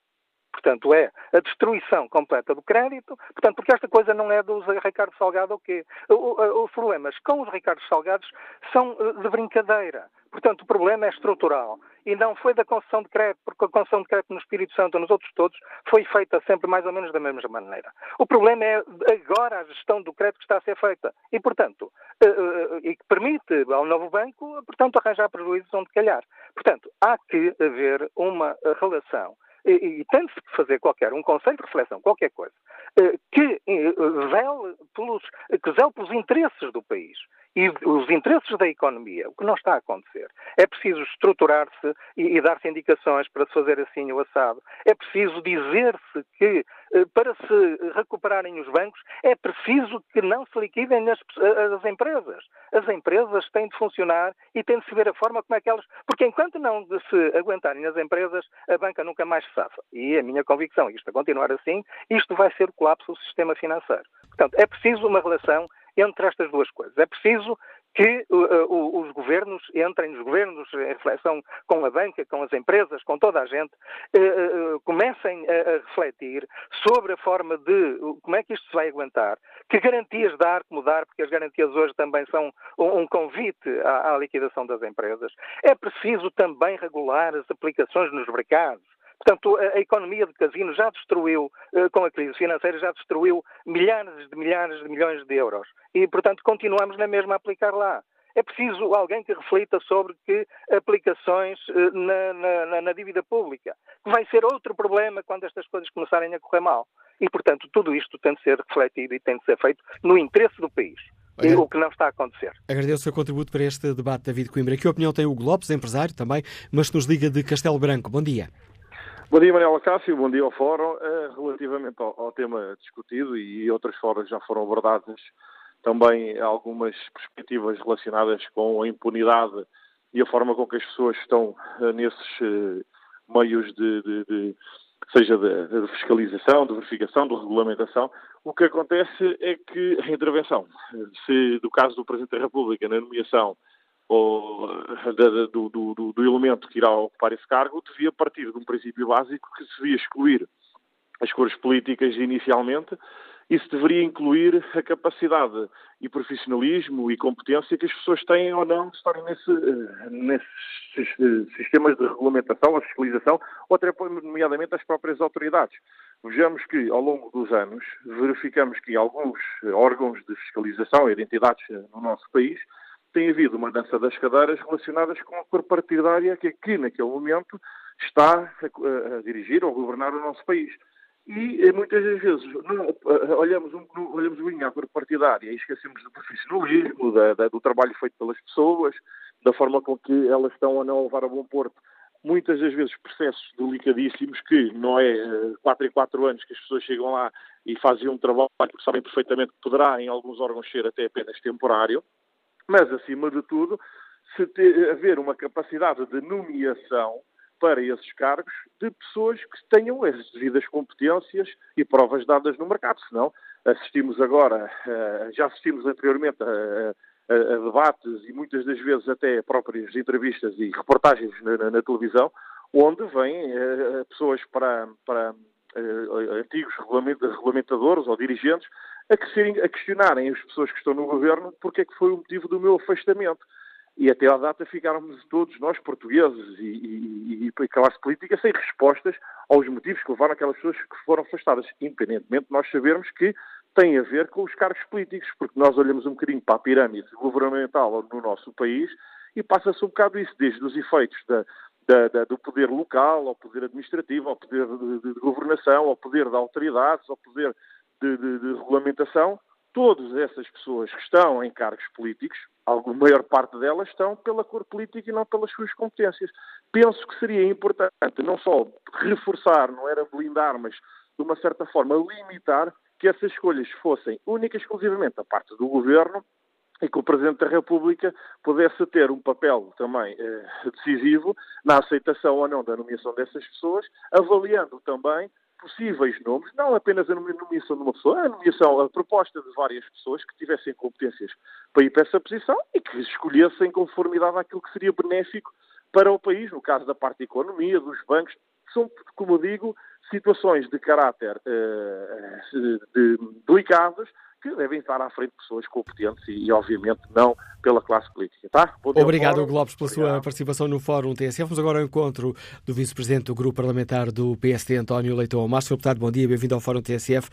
S9: Portanto, é a destruição completa do crédito, portanto, porque esta coisa não é dos Ricardo Salgado ou quê? Os problemas com os Ricardo Salgados são eh, de brincadeira. Portanto, o problema é estrutural. E não foi da concessão de crédito, porque a concessão de crédito no Espírito Santo nos outros todos foi feita sempre mais ou menos da mesma maneira. O problema é agora a gestão do crédito que está a ser feita. E, portanto, eh, eh, e que permite ao novo banco, portanto, arranjar prejuízos onde calhar. Portanto, há que haver uma relação e, e tem-se que fazer qualquer, um conselho de reflexão, qualquer coisa, eh, que vele eh, pelos, que zele pelos interesses do país e os interesses da economia, o que não está a acontecer. É preciso estruturar-se e, e dar-se indicações para se fazer assim o assado. É preciso dizer-se que, eh, para se recuperarem os bancos, é preciso que não se liquidem as, as, empresas. As empresas têm de funcionar e têm de se ver a forma como é que elas. Porque enquanto não se aguentarem as empresas, a banca nunca mais se safa. E a minha convicção, isto a continuar assim, isto vai ser o colapso do sistema financeiro. Portanto, é preciso uma relação entre estas duas coisas. É preciso que uh, uh, os governos entrem, os governos em reflexão com a banca, com as empresas, com toda a gente, uh, uh comecem a, a, refletir sobre a forma de como é que isto se vai aguentar, que garantias dar, como dar, porque as garantias hoje também são um, um convite à, à liquidação das empresas. É preciso também regular as aplicações nos mercados. Portanto, a, economia de casino já destruiu, uh, com a crise financeira, já destruiu milhares de milhares de milhões de euros. E, portanto, continuamos na mesma a aplicar lá. É preciso alguém que reflita sobre que aplicações uh, na, na, na dívida pública, que vai ser outro problema quando estas coisas começarem a correr mal. E, portanto, tudo isto tem de ser refletido e tem de ser feito no interesse do país. o que não está a acontecer.
S2: Agradeço o seu contributo para este debate, David Coimbra. Que opinião tem o Lopes, empresário também, mas que nos liga de Castelo Branco. Bom dia.
S10: Bom dia, Manuela Cássio, bom dia ao Fórum. Uh, relativamente ao, tema discutido e outros fóruns já foram abordados também algumas perspectivas relacionadas com a impunidade e a forma com que as pessoas estão uh, nesses uh, meios de, de, de seja de, fiscalização, de verificação, de regulamentação. O que acontece é que a intervenção, se do caso do Presidente da República na nomeação ou, do, do, do, do elemento que irá ocupar esse cargo devia partir de um princípio básico que se devia excluir as cores políticas inicialmente isso deveria incluir a capacidade e profissionalismo e competência que as pessoas têm ou não de estarem nesse, eh, nesses eh, sistemas de regulamentação ou fiscalização, ou até, nomeadamente, as próprias autoridades. Vejamos que, ao longo dos anos, verificamos que alguns órgãos de fiscalização e de entidades no nosso país tem havido uma dança das cadeiras relacionadas com a cor partidária que aqui, naquele momento, está a, a dirigir ou a governar o nosso país. E eh, muitas das vezes não, eh, olhamos, um, olhamos um à cor partidária e esquecemos do profissionalismo, da, da, do trabalho feito pelas pessoas, da forma com que elas estão ou não a levar a bom porto. Muitas das vezes processos delicadíssimos que não é 4 eh, em 4 anos que as pessoas chegam lá e fazem um trabalho porque sabem perfeitamente que poderá em alguns órgãos ser até apenas temporário, mas acima de tudo, ter, haver uma capacidade de nomeação para esses cargos de pessoas que tenham as devidas competências e provas dadas no mercado. Senão, assistimos agora, eh, já assistimos anteriormente a, a, a debates e muitas das vezes até próprias entrevistas e reportagens na, na, na televisão, onde vêm uh, pessoas para, para uh, antigos regulamentadores ou dirigentes a, a questionarem as pessoas que estão no governo porque é que foi o motivo do meu afastamento. E até à data ficáramos todos nós, portugueses e, e, e, classe política, sem respostas aos motivos que levaram aquelas pessoas que foram afastadas, independentemente de nós sabermos que tem a ver com os cargos políticos, porque nós olhamos um bocadinho para a pirâmide governamental no nosso país e passa-se um bocado isso, desde os efeitos da, da, da, do poder local, ao poder administrativo, ao poder de, de, de governação, ao poder de autoridades, ao poder de, de regulamentação, todas essas pessoas que estão em cargos políticos, a maior parte delas estão pela cor política e não pelas suas competências. Penso que seria importante não só reforçar, não era blindar, mas de uma certa forma limitar que essas escolhas fossem únicas exclusivamente da parte do governo e que o Presidente da República pudesse ter um papel também eh, decisivo na aceitação ou não da nomeação dessas pessoas, avaliando também possíveis nomes, não apenas a nomeação de uma pessoa, a nomeação, a proposta de várias pessoas que tivessem competências para ir para essa posição e que escolhessem conformidade àquilo que seria benéfico para o país, no caso da parte da economia, dos bancos, são, como digo, situações de caráter eh, de, de, que devem estar à frente de pessoas competentes e, e obviamente, não pela classe política. Tá?
S2: Obrigado, Lopes, pela Obrigado. sua participação no Fórum TSF. Vamos agora ao encontro do Vice-Presidente do Grupo Parlamentar do PSD, António Leitão Márcio. Deputado, bom dia, bem-vindo ao Fórum TSF.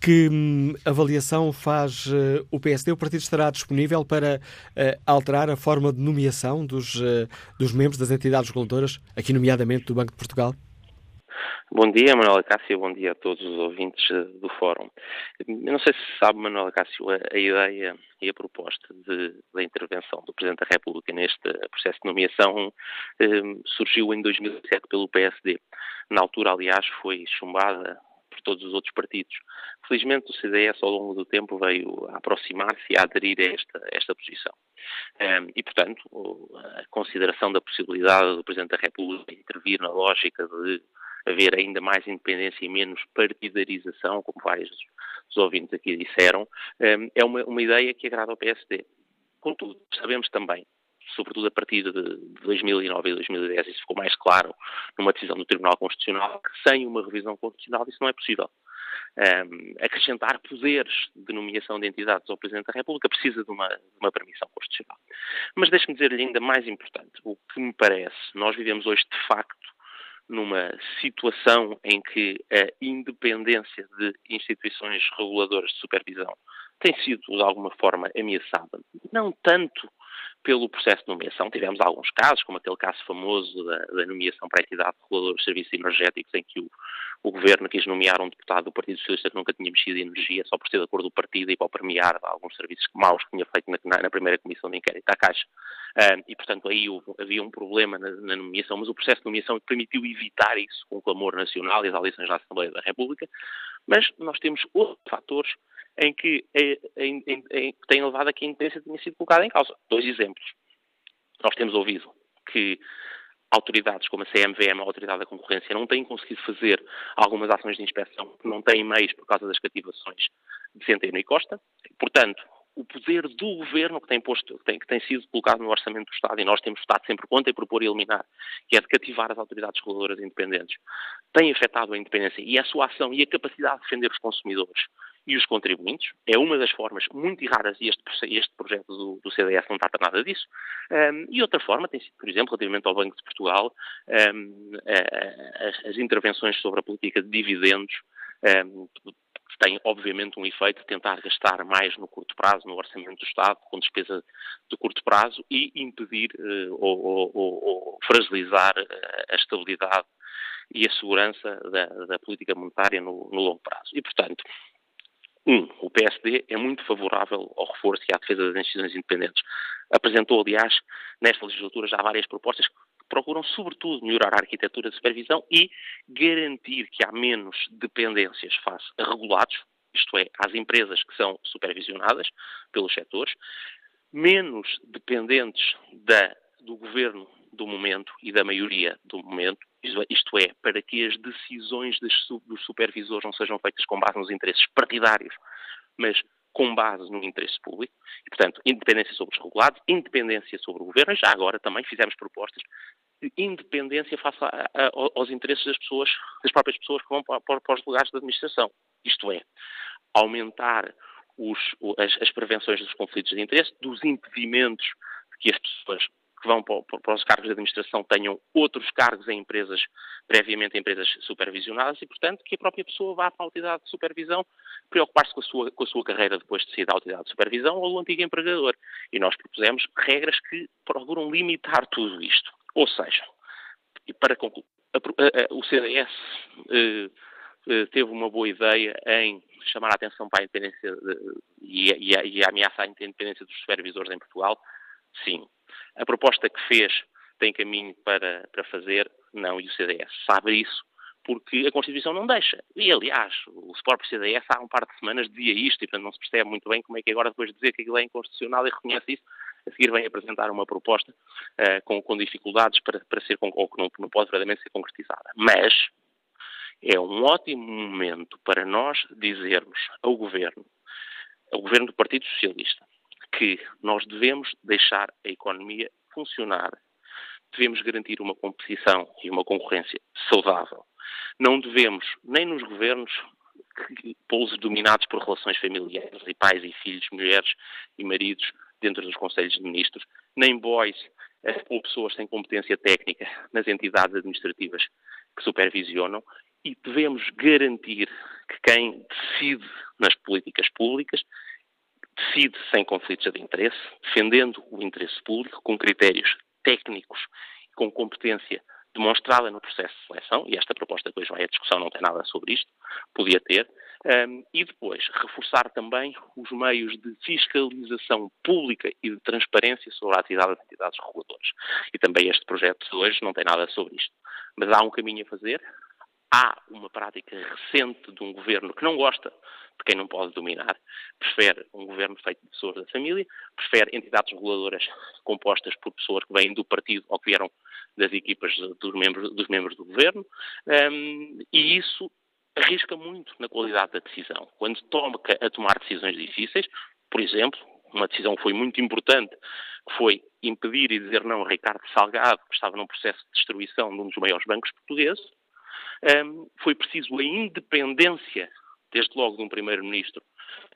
S2: Que hum, avaliação faz uh, o PSD? O partido estará disponível para uh, alterar a forma de nomeação dos, uh, dos membros das entidades reguladoras, aqui nomeadamente do Banco de Portugal?
S11: Bom dia, Manuela Cássio, bom dia a todos os ouvintes eh, do Fórum. Eu não sei se sabe, Manuela Cássio, a, a ideia e a proposta de, da intervenção do Presidente da República neste processo de nomeação eh, surgiu em 2007 pelo PSD. Na altura, aliás, foi chumbada por todos os outros partidos. Felizmente, o CDS, ao longo do tempo, veio aproximar-se e a aderir a esta, esta posição. Um, eh, e, portanto, a consideração da possibilidade do Presidente da República intervir na lógica de haver ainda mais independência e menos partidarização, como vários dos ouvintes aqui disseram, hum, é uma, uma ideia que agrada ao PSD. Contudo, sabemos também sobretudo a partir de 2009 e 2010, isso ficou mais claro numa decisão do Tribunal Constitucional, que sem uma revisão constitucional isso não é possível. Um, acrescentar poderes de nomeação de entidades ao Presidente da República precisa de uma, de uma permissão constitucional. Mas deixe-me dizer-lhe ainda mais importante, o que me parece, nós vivemos hoje de facto numa situação em que a independência de instituições reguladoras de supervisão tem sido, de alguma forma, ameaçada. Não tanto pelo processo de nomeação. Tivemos alguns casos, como aquele caso famoso da, da nomeação para a entidade reguladora de serviços energéticos, em que o, o, governo quis nomear um deputado do Partido Socialista que nunca tinha mexido em energia, só por ser de acordo do partido e para premiar alguns serviços maus que tinha feito na, na primeira comissão de inquérito à Caixa. Uh, e, portanto, aí houve, havia um problema na, na, nomeação, mas o processo de nomeação permitiu evitar isso com o clamor nacional e as audições da Assembleia da República. Mas nós temos outros fatores em que é, em, em, em, tem levado a que a independência tenha sido colocada em causa. Dois exemplos. Nós temos ouvido que autoridades como a CMVM, a Autoridade da Concorrência, não têm conseguido fazer algumas ações de inspeção, não têm meios por causa das cativações de Centeno e Costa. Portanto, o poder do governo que tem, posto, que tem, que tem sido colocado no orçamento do Estado, e nós temos votado sempre contra e propor eliminar, que é de cativar as autoridades reguladoras independentes, tem afetado a independência e a sua ação e a capacidade de defender os consumidores e os contribuintes. É uma das formas muito raras, e este, este projeto do, do, CDS não trata nada disso. Um, e outra forma tem sido, por exemplo, relativamente ao Banco de Portugal, um, as, as, intervenções sobre a política de dividendos um, tem, obviamente, um efeito de tentar gastar mais no curto prazo, no orçamento do Estado, com despesa de curto prazo, e impedir uh, ou, ou, ou, fragilizar uh, a estabilidade e a segurança da, da política monetária no, no longo prazo. E, portanto, um, o PSD é muito favorável ao reforço e à defesa das instituições independentes. Apresentou, aliás, nesta legislatura já várias propostas procuram, sobretudo, melhorar a arquitetura de supervisão e garantir que há menos dependências face a regulados, isto é, às empresas que são supervisionadas pelos setores, menos dependentes da, do governo do momento e da maioria do momento, isto é, para que as decisões dos supervisores não sejam feitas com base nos interesses partidários, mas com base no interesse público, e, portanto, independência sobre os regulados, independência sobre o governo, e já agora também fizemos propostas de independência face a, a, aos interesses das pessoas, das próprias pessoas que vão para, para os lugares de administração. Isto é, aumentar os, as, as prevenções dos conflitos de interesse, dos impedimentos que as pessoas que vão para, os cargos de administração tenham outros cargos em empresas, previamente em empresas supervisionadas e, portanto, que a própria pessoa vá para a autoridade de supervisão preocupar-se com, a com a sua carreira depois de sair da autoridade de supervisão ou do antigo empregador. E nós propusemos regras que procuram limitar tudo isto. Ou seja, para concluir, o CDS eh, eh, teve uma boa ideia em chamar a atenção para a independência de, e, a, e a ameaça à independência dos supervisores em Portugal? Sim. A proposta que fez tem caminho para, para fazer? Não, e o CDS sabe isso, porque a Constituição não deixa. E, aliás, o próprio CDS há um par de semanas dizia isto, e portanto não se percebe muito bem como é que agora, depois de dizer que aquilo é inconstitucional e reconhece isso, a seguir vem apresentar uma proposta uh, com, com, dificuldades para, para ser, ou que não, não pode verdadeiramente ser concretizada. Mas é um ótimo momento para nós dizermos ao Governo, ao Governo do Partido Socialista, que nós devemos deixar a economia funcionar. Devemos garantir uma competição e uma concorrência saudável. Não devemos, nem nos governos, pô-los dominados por relações familiares e pais e filhos, mulheres e maridos dentro dos conselhos de ministros, nem boys eh, ou pessoas sem competência técnica nas entidades administrativas que supervisionam e devemos garantir que quem decide nas políticas públicas decide sem conflitos de interesse, defendendo o interesse público com critérios técnicos e com competência demonstrada no processo de seleção, e esta proposta hoje vai à discussão não tem nada sobre isto, podia ter, um, e depois reforçar também os meios de fiscalização pública e de transparência sobre a atividade das entidades reguladoras. E também este projeto de hoje não tem nada sobre isto. Mas há um caminho a fazer, há uma prática recente de um governo que não gosta de quem não pode dominar, prefere um governo feito de pessoas da família, prefere entidades reguladoras compostas por pessoas que vêm do partido ou que vieram das equipas dos membros, dos membros do governo, um, e isso arrisca muito na qualidade da decisão. Quando toma a tomar decisões difíceis, por exemplo, uma decisão que foi muito importante, que foi impedir e dizer não a Ricardo Salgado, que estava num processo de destruição de um dos maiores bancos portugueses, um, foi preciso a independência, desde logo de um primeiro-ministro,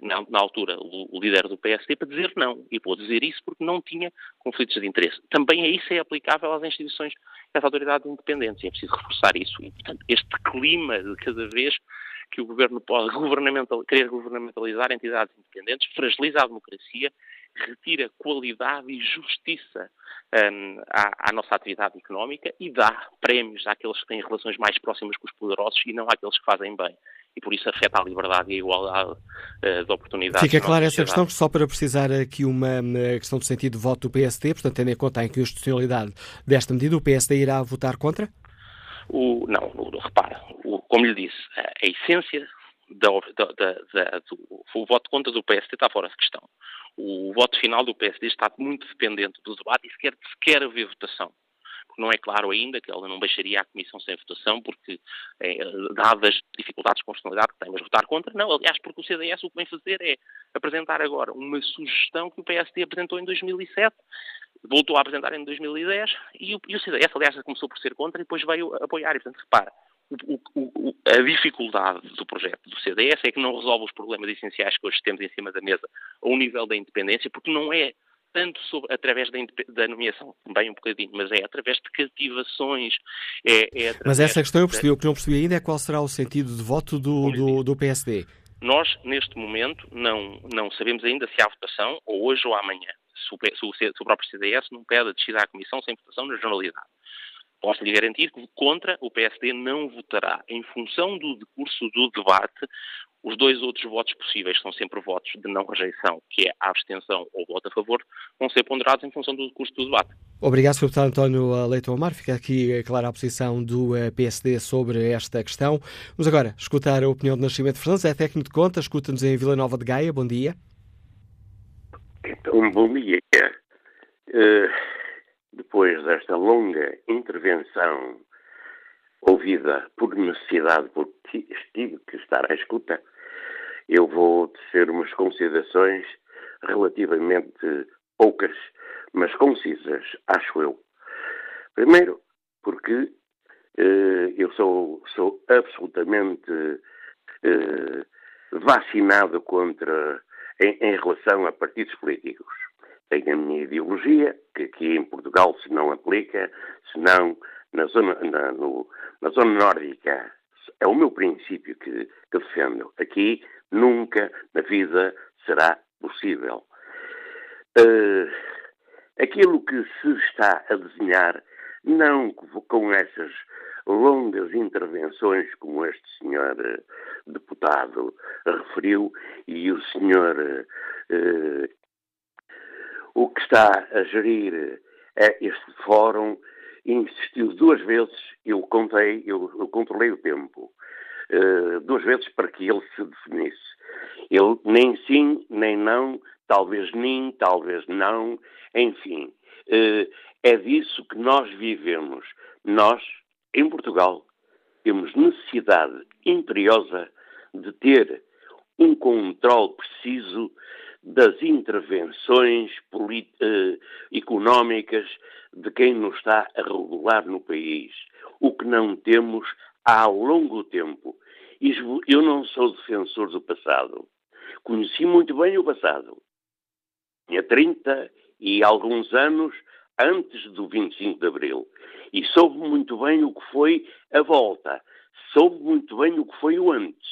S11: na, na, altura o, o, líder do PSD, para dizer não. E pôde dizer isso porque não tinha conflitos de interesse. Também é isso é aplicável às instituições às autoridades independentes. E é preciso reforçar isso. E, portanto, este clima de cada vez que o governo pode governamental, querer governamentalizar entidades independentes fragiliza a democracia retira qualidade e justiça um, à, à, nossa atividade económica e dá prémios àqueles que têm relações mais próximas com os poderosos e não àqueles que fazem bem. E por isso afeta a liberdade e a igualdade uh, de oportunidades.
S2: Fica clara essa questão, só para precisar aqui uma questão de sentido de voto do PSD, portanto, tendo em conta a inconstitucionalidade desta medida, o PSD irá votar contra?
S11: O, não, o, repara, o, como lhe disse, a, a essência da, da, da, do, o voto contra do PSD está fora de questão o voto final do PSD está muito dependente do debate e sequer, sequer haver votação. Porque não é claro ainda que ela não baixaria a Comissão sem votação, porque, é, dadas as dificuldades de constitucionalidade que tem, mas votar contra, não. Aliás, porque o CDS o que vem fazer é apresentar agora uma sugestão que o PSD apresentou em 2007, voltou a apresentar em 2010, e o, e o CDS, aliás, começou por ser contra e depois veio apoiar. E, portanto, repara, o, o, a dificuldade do projeto do CDS é que não resolve os problemas essenciais que hoje temos em cima da mesa ao nível da independência, porque não é tanto sobre, através da, da, nomeação, também um bocadinho, mas é através de cativações. É, é
S2: mas essa questão eu percebi, o que não percebi ainda é qual será o sentido de voto do, do, do PSD.
S11: Nós, neste momento, não, não sabemos ainda se há votação, ou hoje ou amanhã, se o, se o, próprio CDS não pede a descida à Comissão sem votação na jornalidade. Posso lhe garantir que contra o PSD não votará. Em função do decurso do debate, os dois outros votos possíveis, que são sempre votos de não rejeição, que é a abstenção ou voto a favor, vão ser ponderados em função do curso do debate.
S2: Obrigado, Sr. Deputado António Leitão Amar. Fica aqui clara a posição do eh, PSD sobre esta questão. Vamos agora escutar a opinião de Nascimento Fernandes, é técnico de conta, escuta-nos em Vila Nova de Gaia. Bom dia.
S12: Então, bom dia. Uh, depois desta longa intervenção ouvida por necessidade, porque tive que estar à escuta, eu vou tecer umas considerações relativamente poucas, mas concisas, acho eu. Primeiro, porque eh, eu sou, sou absolutamente eh, vacinado contra, em, em, relação a partidos políticos. Tenho a minha ideologia, que aqui em Portugal se não aplica, senão na zona, na, no, na zona nórdica. É o meu princípio que, que defendo. Aqui nunca na vida será possível. Uh, aquilo que se está a desenhar, não com essas longas intervenções como este senhor uh, deputado referiu e o senhor uh, o que está a gerir é este fórum insistiu duas vezes, eu contei, eu, eu controlei o tempo, uh, duas vezes para que ele se definisse. Ele nem sim, nem não, talvez nem, talvez não, enfim. Uh, é disso que nós vivemos. Nós, em Portugal, temos necessidade imperiosa de ter um controle preciso das intervenções uh, económicas de quem nos está a regular no país, o que não temos há longo tempo. Eu não sou defensor do passado. Conheci muito bem o passado. Tinha 30 e alguns anos antes do 25 de Abril. E soube muito bem o que foi a volta. Soube muito bem o que foi o antes.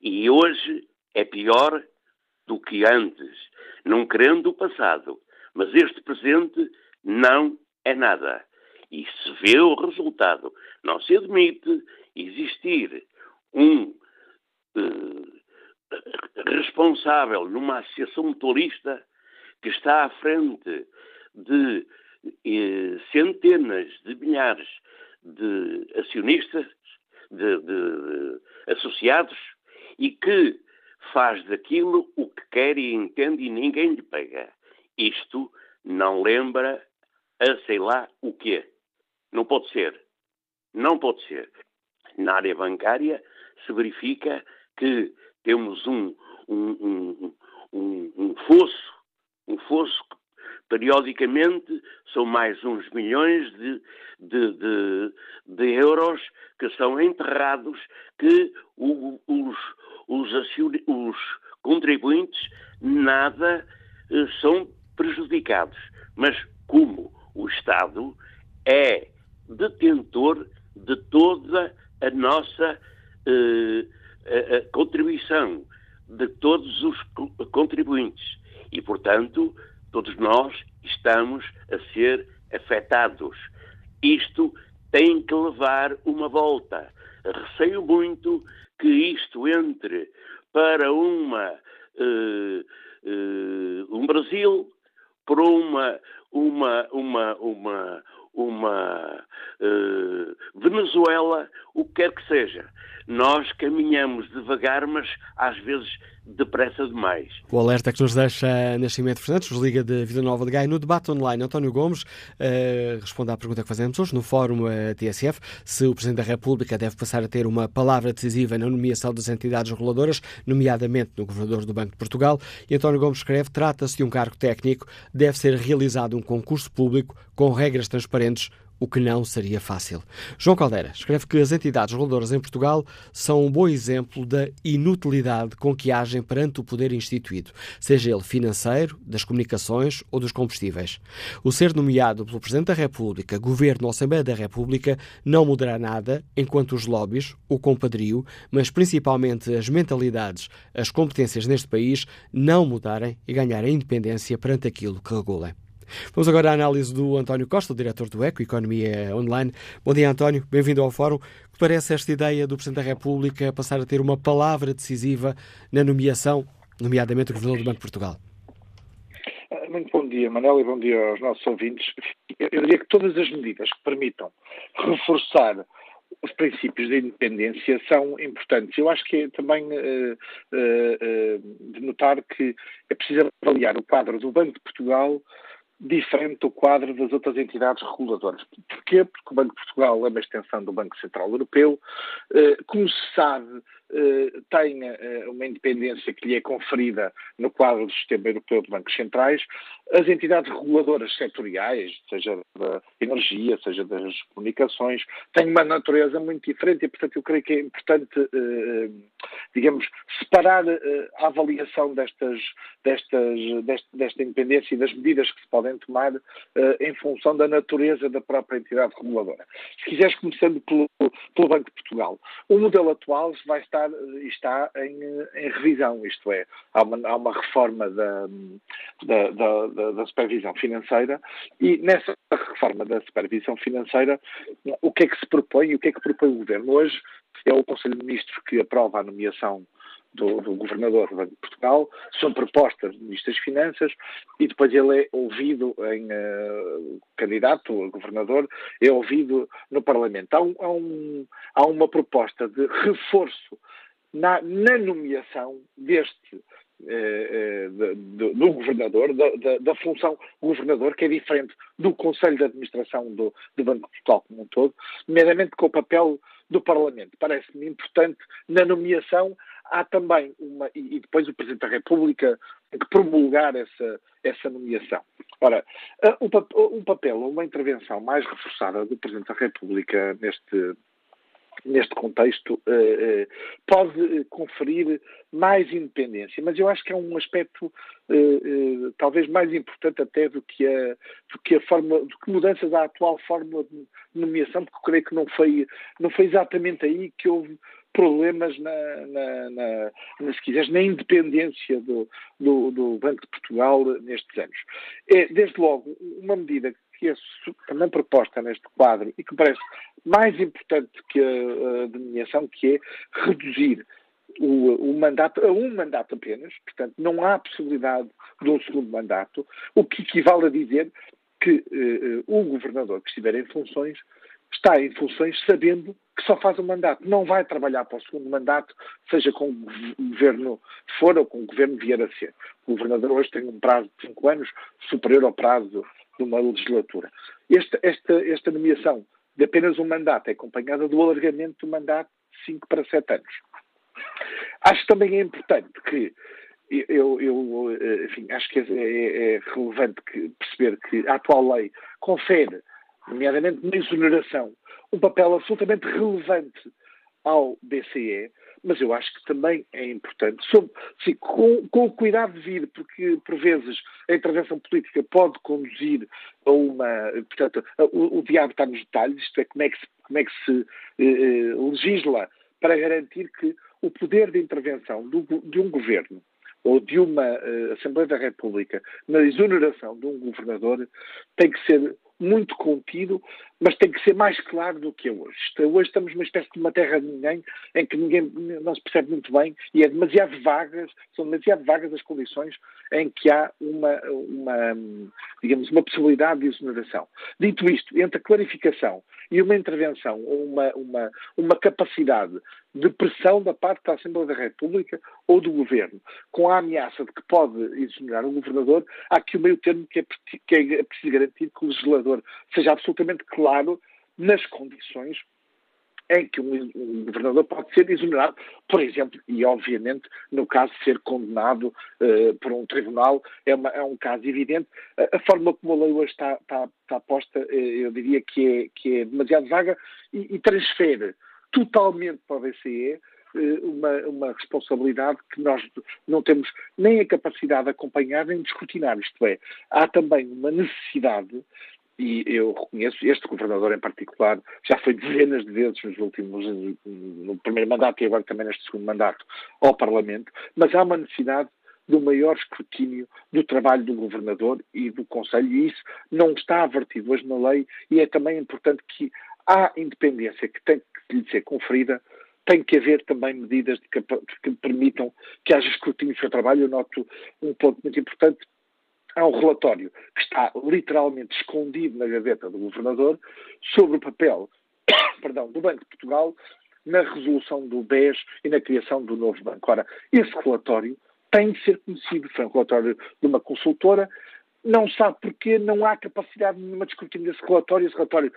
S12: E hoje é pior do que antes, não querendo o passado. Mas este presente não é nada. E se vê o resultado, não se admite existir um eh, responsável numa associação mutualista que está à frente de eh, centenas de milhares de acionistas, de, de, de associados, e que faz daquilo o que quer e entende e ninguém lhe pega. Isto não lembra a sei lá o quê. Não pode ser. Não pode ser. Na área bancária se verifica que temos um, um, um, um fosso, um fosso que periodicamente são mais uns milhões de, de, de, de euros que são enterrados que os, os, os contribuintes nada eh, são prejudicados. Mas como o Estado é detentor de toda a nossa eh, a, a contribuição, de todos os contribuintes. E, portanto, todos nós estamos a ser afetados. Isto tem que levar uma volta. Receio muito que isto entre para uma, uh, uh, um Brasil, para uma, uma, uma, uma, uma uh, Venezuela, o que quer que seja. Nós caminhamos devagar, mas às vezes depressa demais.
S2: O alerta que nos deixa Nascimento Fernandes, nos liga de Vida Nova de Gaia, no debate online. António Gomes uh, responde à pergunta que fazemos hoje no Fórum uh, TSF, se o Presidente da República deve passar a ter uma palavra decisiva na nomeação das entidades reguladoras, nomeadamente no Governador do Banco de Portugal. E António Gomes escreve, trata-se de um cargo técnico, deve ser realizado um concurso público com regras transparentes, o que não seria fácil. João Caldeira escreve que as entidades reguladoras em Portugal são um bom exemplo da inutilidade com que agem perante o poder instituído, seja ele financeiro, das comunicações ou dos combustíveis. O ser nomeado pelo Presidente da República, Governo ou Assembleia da República não mudará nada enquanto os lobbies, o compadrio, mas principalmente as mentalidades, as competências neste país não mudarem e ganharem independência perante aquilo que regulem. Vamos agora à análise do António Costa, diretor do ECO, Economia Online. Bom dia, António. Bem-vindo ao Fórum. Que parece esta ideia do Presidente da República passar a ter uma palavra decisiva na nomeação, nomeadamente o Governador do Banco de Portugal?
S13: Ah, muito bom dia, Manel, e bom dia aos nossos ouvintes. Eu diria que todas as medidas que permitam reforçar os princípios da independência são importantes. Eu acho que é também uh, uh, de notar que é preciso avaliar o quadro do Banco de Portugal diferente do quadro das outras entidades reguladoras. Porquê? Porque o Banco de Portugal é uma extensão do Banco Central Europeu. Eh, como se sabe, eh, tem eh, uma independência que lhe é conferida no quadro do Sistema Europeu de Bancos Centrais. As entidades reguladoras setoriais, seja da energia, seja das comunicações, têm uma natureza muito diferente e, portanto, eu creio que é importante, digamos, separar a avaliação destas, destas, desta, desta independência e das medidas que se podem tomar em função da natureza da própria entidade reguladora. Se quiseres, começando pelo, pelo Banco de Portugal. O modelo atual vai estar estar, está em, em revisão, isto é, há uma, há uma reforma da, da, da, da, supervisão financeira e nessa reforma da supervisão financeira o que é que se propõe e o que é que propõe o Governo? Hoje é o Conselho de Ministros que aprova a nomeação do, do, Governador do Banco de Portugal, são propostas do Ministro das Finanças e depois ele é ouvido em uh, candidato a Governador, é ouvido no Parlamento. Há, um, há, um, há uma proposta de reforço na, na nomeação deste eh, eh do, do, governador, da, da, da, função governador, que é diferente do Conselho de Administração do, do Banco de Portugal como um todo, nomeadamente com o papel do Parlamento. Parece-me importante na nomeação há também uma, e, depois o Presidente da República tem que promulgar essa, essa nomeação. Ora, um, um papel, uma intervenção mais reforçada do Presidente da República neste, neste contexto, uh, uh, pode conferir mais independência, mas eu acho que é um aspecto talvez mais importante até do que a, do que a forma, do que mudanças à atual fórmula de nomeação, porque eu creio que não foi, não foi exatamente aí que houve problemas na, na, na, na, se quiseres, na independência do, do, do, Banco de Portugal nestes anos. É, desde logo, uma medida que é também proposta neste quadro e que parece mais importante que a, a denominação, que é reduzir o, o, mandato a um mandato apenas, portanto não há possibilidade de um segundo mandato, o que equivale a dizer que uh, o governador que estiver em funções está em funções sabendo que só faz um mandato, não vai trabalhar para o segundo mandato, seja com o governo for ou com o governo vier a ser. O governador hoje tem um prazo de cinco anos superior ao prazo de uma legislatura. Esta, esta, esta nomeação de apenas um mandato é acompanhada do alargamento do mandato de cinco para sete anos. Acho também é importante que eu, eu enfim, acho que é, é, é relevante que, perceber que a atual lei confere nomeadamente na exoneração, um papel absolutamente relevante ao BCE, mas eu acho que também é importante, sob, sim, com, com, o cuidado devido, porque por vezes a intervenção política pode conduzir a uma. Portanto, o, o diabo está nos detalhes, isto é, como é que se, como é que se eh, eh legisla para garantir que o poder de intervenção do, de um governo ou de uma uh, Assembleia da República na exoneração de um governador tem que ser muito contido mas tem que ser mais claro do que é hoje. Hoje estamos numa espécie de uma terra de ninguém, em que ninguém não se percebe muito bem e é demasiado vagas, são demasiado vagas as condições em que há uma, uma digamos, uma possibilidade de exoneração. Dito isto, entre a clarificação e uma intervenção ou uma, uma, uma capacidade de pressão da parte da Assembleia da República ou do Governo, com a ameaça de que pode exonerar o Governador, há aqui o meio termo que é, que é preciso garantir que o legislador seja absolutamente claro nas condições em que um, governador pode ser exonerado, por exemplo, e obviamente no caso de ser condenado uh, por um tribunal, é, uma, é, um caso evidente. A, a, forma como a lei hoje está, está, está posta, uh, eu diria que é, que é demasiado vaga e, e transfere totalmente para o BCE uh, uma, uma responsabilidade que nós não temos nem a capacidade de acompanhar nem de escrutinar. Isto é, há também uma necessidade e eu reconheço, este governador em particular já foi dezenas de vezes nos últimos, no primeiro mandato e agora também neste segundo mandato, ao Parlamento, mas há uma necessidade do maior escrutínio do trabalho do governador e do Conselho, e isso não está avertido hoje na lei, e é também importante que há independência que tem que lhe ser conferida, tem que haver também medidas que, que permitam que haja escrutínio do seu trabalho. Eu noto um ponto muito importante, há um relatório que está literalmente escondido na gaveta do governador sobre o papel perdão, do Banco de Portugal na resolução do BES e na criação do novo banco. Ora, esse relatório tem de ser conhecido. Foi um relatório de uma consultora. Não sabe porquê, não há capacidade nenhuma de escrutínio desse relatório. Esse relatório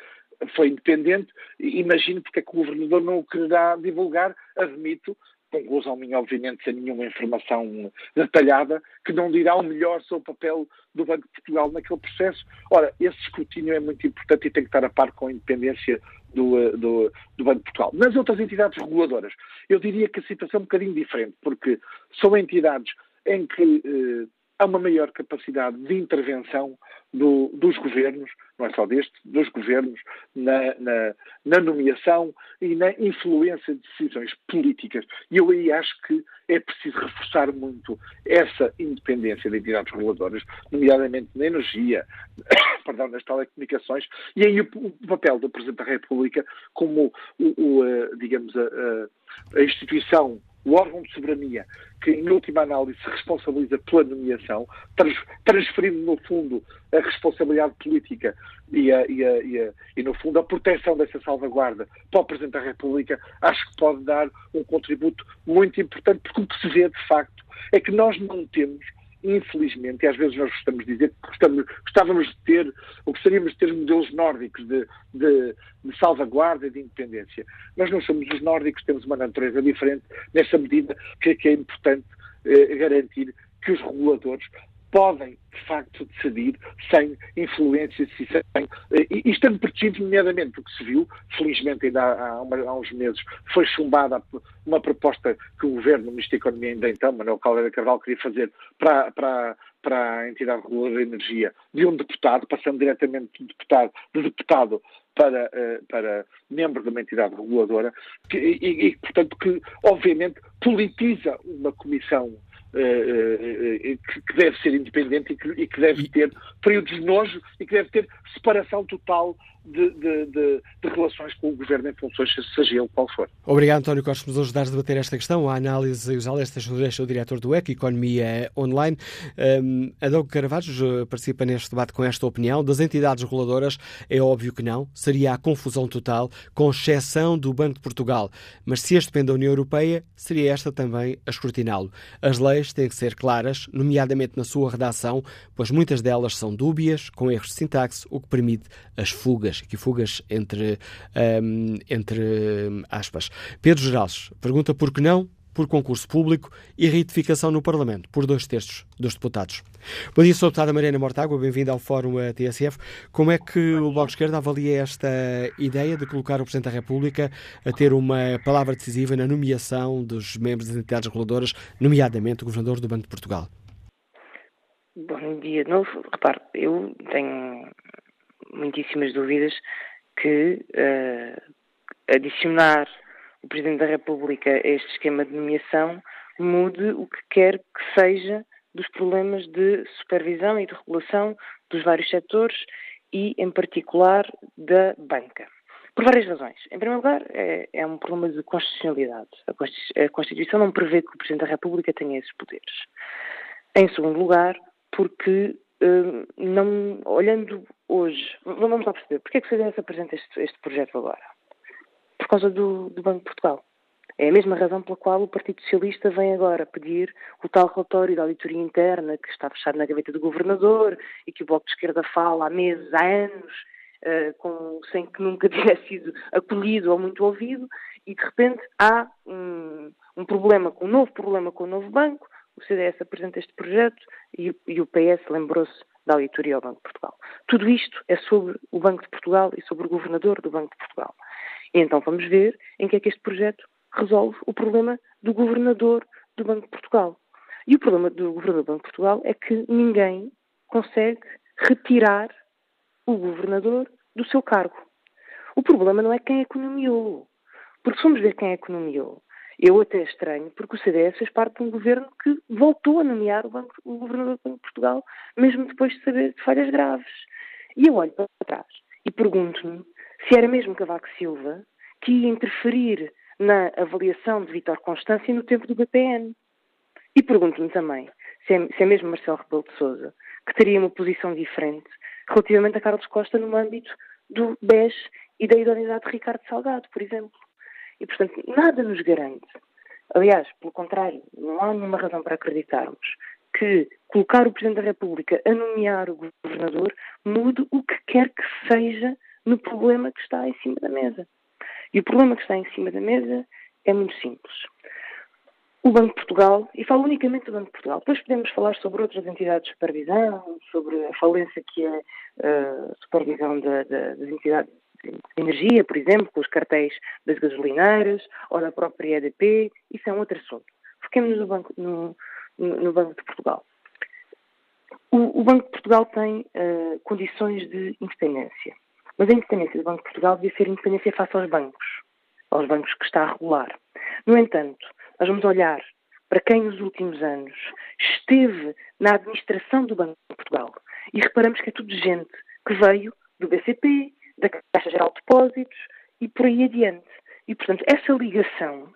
S13: foi independente. Imagino porque é que o governador não o quererá divulgar. Admito, conclusão minha, obviamente, sem nenhuma informação detalhada, que não dirá o melhor sobre o papel do Banco de Portugal naquele processo. Ora, esse escrutínio é muito importante e tem que estar a par com a independência do, eh, do, do, Banco de Portugal. Nas outras entidades reguladoras, eu diria que a situação é um bocadinho diferente, porque são entidades em que eh, há uma maior capacidade de intervenção do, dos governos, não é só deste, dos governos, na, na, na, nomeação e na influência de decisões políticas. E eu aí acho que é preciso reforçar muito essa independência de entidades reguladoras, nomeadamente na energia, perdão, nas telecomunicações, e aí o, o, papel do Presidente da República como, o, o eh, digamos, a, a instituição o órgão de soberania, que em última análise se responsabiliza pela nomeação, trans, transferindo no fundo a responsabilidade política e, a, e, a, e, a, e, no fundo a proteção dessa salvaguarda para o Presidente da República, acho que pode dar um contributo muito importante, porque o que se vê de facto é que nós não temos infelizmente, e às vezes nós gostamos de dizer que gostamos, gostávamos de ter, ou gostaríamos de ter modelos nórdicos de, de, de salvaguarda e de independência. Nós não somos os nórdicos, temos uma natureza diferente, nessa medida que é, que é importante eh, garantir que os reguladores podem, de facto, decidir sem influências e, sem, e, e estando protegidos, nomeadamente, o que se viu, felizmente ainda há, há, há, uns meses, foi chumbada uma proposta que o Governo, o Ministro da Economia ainda então, Manuel Caldeira Carvalho, queria fazer para, para, para a entidade reguladora de energia de um deputado, passando diretamente de deputado, de deputado para, eh, para membro de uma entidade reguladora, que, e, e, portanto, que obviamente politiza uma comissão que deve ser independente e que, e que deve ter períodos de nojo e que deve ter separação total de, de, de, de, relações com o Governo em funções, seja ele qual for.
S2: Obrigado, António Costa, por nos ajudar a debater esta questão. A análise e os alertas deixa o diretor do EC, Economia Online. Um, Adão Carvalho participa neste debate com esta opinião. Das entidades reguladoras, é óbvio que não. Seria a confusão total, com exceção do Banco de Portugal. Mas se este depende da União Europeia, seria esta também a escrutiná-lo. As leis têm que ser claras, nomeadamente na sua redação, pois muitas delas são dúbias, com erros de sintaxe, o que permite as fugas fugas, aqui fugas entre, um, entre aspas. Pedro Geraldes pergunta por que não por concurso público e retificação no Parlamento, por dois terços dos deputados. Bom dia, sou a deputada Mariana Mortágua, bem-vinda ao Fórum TSF. Como é que o Bloco de Esquerda avalia esta ideia de colocar o Presidente da República a ter uma palavra decisiva na nomeação dos membros das entidades reguladoras, nomeadamente o Governador do Banco de Portugal?
S8: Bom dia de novo. Repare, eu tenho muitíssimas dúvidas que uh, adicionar o Presidente da República a este esquema de nomeação mude o que quer que seja dos problemas de supervisão e de regulação dos vários setores e, em particular, da banca. Por várias razões. Em primeiro lugar, é, é um problema de constitucionalidade. A Constituição não prevê que o Presidente da República tenha esses poderes. Em segundo lugar, porque uh, não, olhando hoje, vamos lá perceber, porquê é que o CDS apresenta este, este projeto agora? Por causa do, do Banco de Portugal. É a mesma razão pela qual o Partido Socialista vem agora pedir o tal relatório da auditoria interna que está fechado na gaveta do governador e que o Bloco de Esquerda fala há meses, há anos, uh, com, sem que nunca tivesse sido acolhido ou muito ouvido, e de repente há um, um problema, um novo problema com o novo banco, o CDS apresenta este projeto e, e o PS lembrou-se da auditoria ao Banco de Portugal. Tudo isto é sobre o Banco de Portugal e sobre o governador do Banco de Portugal. E então vamos ver em que é que este projeto resolve o problema do governador do Banco de Portugal. E o problema do governador do Banco de Portugal é que ninguém consegue retirar o governador do seu cargo. O problema não é quem economiou. Porque se formos ver quem economiou, eu até estranho, porque o CDS fez parte de um governo que voltou a nomear o, banco, o governador do Banco de Portugal, mesmo depois de saber de falhas graves. E eu olho para trás e pergunto-me se era mesmo Cavaco Silva que ia interferir na avaliação de Vitor Constância no tempo do BPN. E pergunto-me também se é, se é, mesmo Marcelo Rebelo de Sousa que teria uma posição diferente relativamente a Carlos Costa no âmbito do BES e da idoneidade de Ricardo Salgado, por exemplo. E, portanto, nada nos garante. Aliás, pelo contrário, não há nenhuma razão para acreditarmos que colocar o Presidente da República a nomear o Governador mude o que quer que seja no problema que está em cima da mesa. E o problema que está em cima da mesa é muito simples. O Banco de Portugal, e falo unicamente do Banco de Portugal, depois podemos falar sobre outras entidades de supervisão, sobre a falência que é a supervisão da, da, das entidades de energia, por exemplo, com os cartéis das gasolineiras ou da própria EDP, isso é um outro assunto. Foquemos no Banco, no, no Banco de Portugal. O, o, Banco de Portugal tem uh, condições de independência. Mas a independência do Banco de Portugal devia ser independência face aos bancos, aos bancos que está a regular. No entanto, nós vamos olhar para quem nos últimos anos esteve na administração do Banco de Portugal e reparamos que é tudo gente que veio do BCP, da Caixa Geral de Depósitos e por aí adiante. E, portanto, essa ligação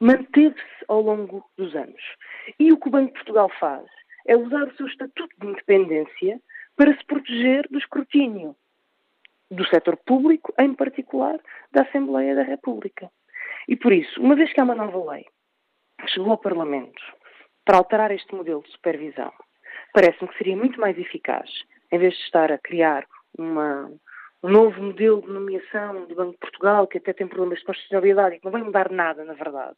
S8: manteve-se ao longo dos anos. E o que o Banco de Portugal faz é usar o seu estatuto de independência para se proteger do escrutínio do setor público, em particular da Assembleia da República. E por isso, uma vez que há uma nova lei que chegou ao Parlamento para alterar este modelo de supervisão, parece-me que seria muito mais eficaz, em vez de estar a criar uma, um novo modelo de nomeação do Banco de Portugal, que até tem problemas de constitucionalidade e que não vai mudar nada, na verdade,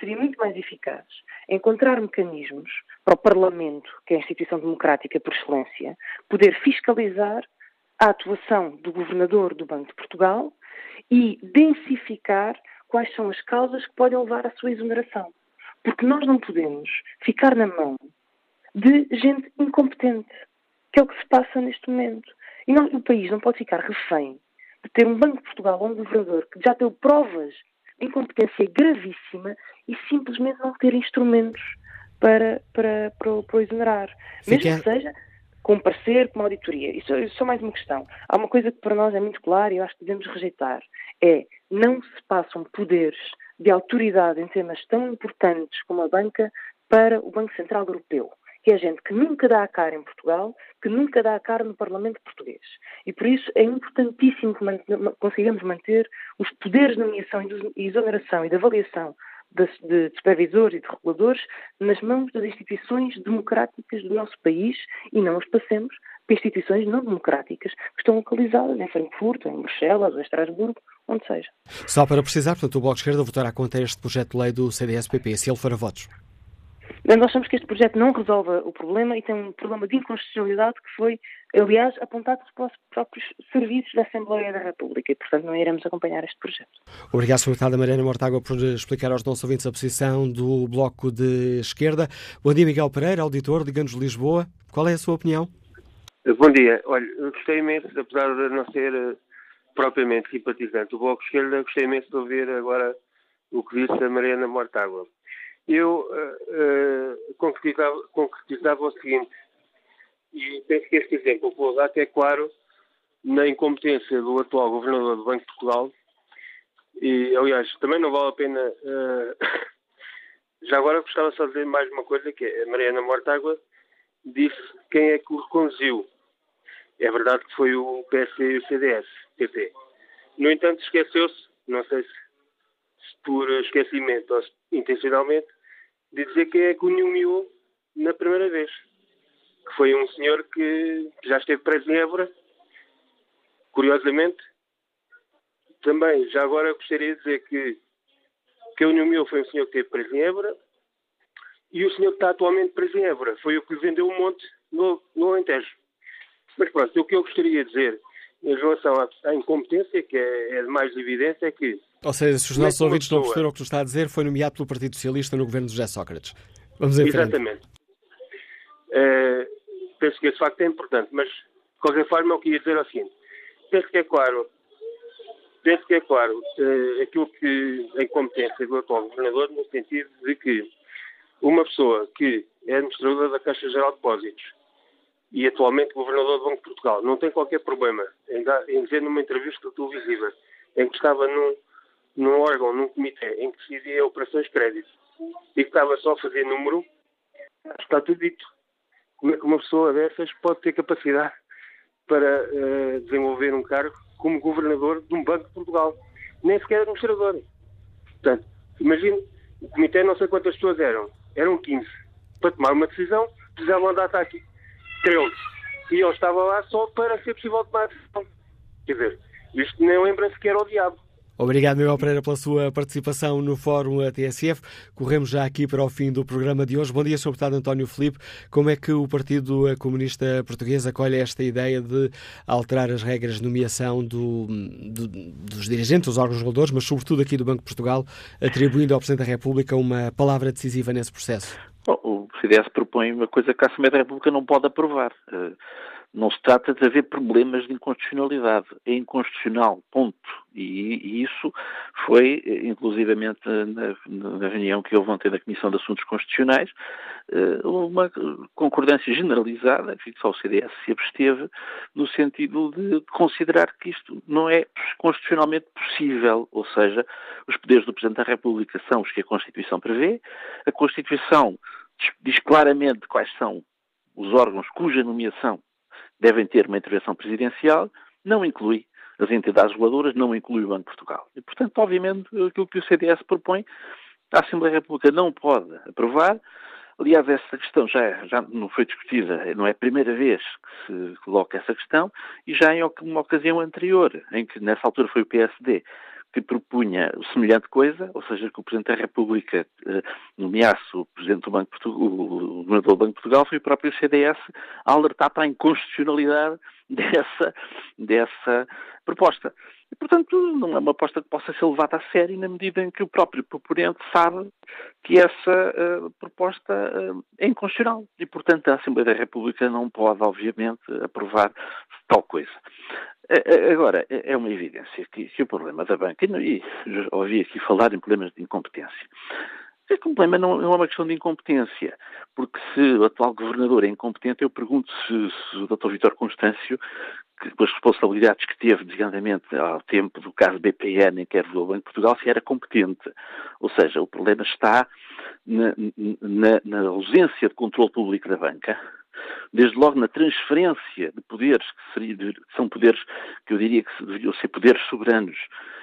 S8: seria muito mais eficaz encontrar mecanismos para o Parlamento, que é a instituição democrática por excelência, poder fiscalizar a atuação do governador do Banco de Portugal e densificar quais são as causas que podem levar à sua exoneração. Porque nós não podemos ficar na mão de gente incompetente, que é o que se passa neste momento. E nós, o país não pode ficar refém de ter um Banco de Portugal ou um governador que já deu provas de incompetência gravíssima e simplesmente não ter instrumentos para, para, para, para o exonerar. Mesmo que seja com um parecer, com uma auditoria. Isso, isso é só mais uma questão. Há uma coisa que para nós é muito clara e eu acho que devemos rejeitar. É, não se passam poderes de autoridade em temas tão importantes como a banca para o Banco Central Europeu, que é gente que nunca dá a cara em Portugal, que nunca dá a cara no Parlamento português. E por isso é importantíssimo que consigamos manter os poderes de nomeação e exoneração e de avaliação de, supervisores e de reguladores nas mãos das instituições democráticas do nosso país e não os passemos para instituições não democráticas que estão localizadas em Frankfurt, em Bruxelas ou em Estrasburgo, onde seja.
S2: Só para precisar, portanto, o Bloco de Esquerda votará contra este projeto de lei do CDS-PP, se ele for a votos.
S8: Nós achamos que este projeto não resolve o problema e tem um problema de inconstitucionalidade que foi, aliás, apontado pelos próprios serviços da Assembleia da República e, portanto, não iremos acompanhar este projeto.
S2: Obrigado, Sr. Deputada Mariana Mortágua, por explicar aos nossos ouvintes a posição do Bloco de Esquerda. Bom dia, Miguel Pereira, auditor de Ganos de Lisboa. Qual é a sua opinião?
S14: Bom dia. Olha, gostei imenso, apesar de não ser uh, propriamente simpatizante do Bloco de Esquerda, gostei imenso de ouvir agora o que disse a Mariana Mortágua eu uh, concretizava, concretizava, o seguinte, e penso que este exemplo vou dar é claro na incompetência do atual governador do Banco de Portugal. E, aliás, também não vale a pena. Uh, já agora gostava só de dizer mais uma coisa: que é a Mariana Mortágua disse quem é que o reconduziu. É verdade que foi o PSD e o CDS, PP. No entanto, esqueceu-se, não sei se, se por esquecimento ou intencionalmente, de dizer quem é que o nomeou na primeira vez. Que foi um senhor que já esteve preso em Évora. Curiosamente, também, já agora gostaria de dizer que quem o nomeou foi um senhor que esteve preso em Évora e o senhor que está atualmente preso em Évora foi o que vendeu o monte no, no Alentejo. Mas pronto, o que eu gostaria de dizer em relação à, à incompetência, que é, é de mais evidência, é que.
S2: Ou seja, se os nossos é ouvintes pessoa... não perceberam o que tu está a dizer, foi nomeado pelo Partido Socialista no governo de José Sócrates. Vamos em
S14: Exatamente. Uh, penso que esse facto é importante, mas de qualquer forma eu queria dizer o seguinte: penso que é claro, penso que é claro uh, aquilo que a incompetência do atual governador, no sentido de que uma pessoa que é administradora da Caixa Geral de Depósitos e atualmente governador do Banco de Portugal, não tem qualquer problema em, dar, em dizer numa entrevista televisiva em que estava num, num órgão, num comitê, em que decidia operações de crédito e que estava só a fazer número, está tudo dito. Como é que uma pessoa dessas pode ter capacidade para uh, desenvolver um cargo como governador de um Banco de Portugal? Nem sequer administrador. Portanto, imagine, o comitê não sei quantas pessoas eram, eram 15. Para tomar uma decisão, precisavam andar até aqui 13. E eu estava lá só para ser possível tomar a decisão. Quer dizer, isto nem lembra sequer ao diabo.
S2: Obrigado, Miguel Pereira, pela sua participação no Fórum TSF. Corremos já aqui para o fim do programa de hoje. Bom dia, Sr. Deputado António Filipe. Como é que o Partido Comunista Português acolhe esta ideia de alterar as regras de nomeação do, do, dos dirigentes, dos órgãos reguladores, mas sobretudo aqui do Banco de Portugal, atribuindo ao Presidente da República uma palavra decisiva nesse processo?
S15: Bom, o CDS propõe uma coisa que a Assembleia da República não pode aprovar. Não se trata de haver problemas de inconstitucionalidade. É inconstitucional, ponto. E, e isso foi, inclusivamente, na, na, reunião que houve ontem na Comissão de Assuntos Constitucionais, eh, uma concordância generalizada, que só o CDS se absteve, no sentido de considerar que isto não é constitucionalmente possível. Ou seja, os poderes do Presidente da República são os que a Constituição prevê, a Constituição diz claramente quais são os órgãos cuja nomeação devem ter uma intervenção presidencial, não inclui as entidades reguladoras, não inclui o Banco de Portugal. E, portanto, obviamente, aquilo que o CDS propõe, a Assembleia República não pode aprovar. Aliás, essa questão já, já não foi discutida, não é a primeira vez que se coloca essa questão, e já em uma ocasião anterior, em que nessa altura foi o PSD que propunha semelhante coisa, ou seja, que o Presidente da República eh, nomeasse o Presidente do Banco Portugal, o Governador do Banco Portugal, foi o próprio CDS a alertar para a inconstitucionalidade dessa, dessa proposta. E, portanto, não é uma aposta que possa ser levada a sério na medida em que o próprio proponente sabe que essa uh, proposta uh, é inconstitucional. E, portanto, a Assembleia da República não pode, obviamente, aprovar tal coisa. Agora, é, é uma evidência que, que o problema da banca, e ouvi aqui falar em problemas de incompetência, o problema não, é uma questão de incompetência, porque se o atual governador é incompetente, eu pergunto se, se o Dr. Vitor Constâncio, que, com as responsabilidades que teve, desgraçadamente, ao tempo do caso BPN, em que era o Banco de Portugal, se era competente. Ou seja, o problema está na, na, na ausência de controle público da banca, desde logo na transferência de poderes, que, seria, são poderes que eu diria que deveriam ser poderes soberanos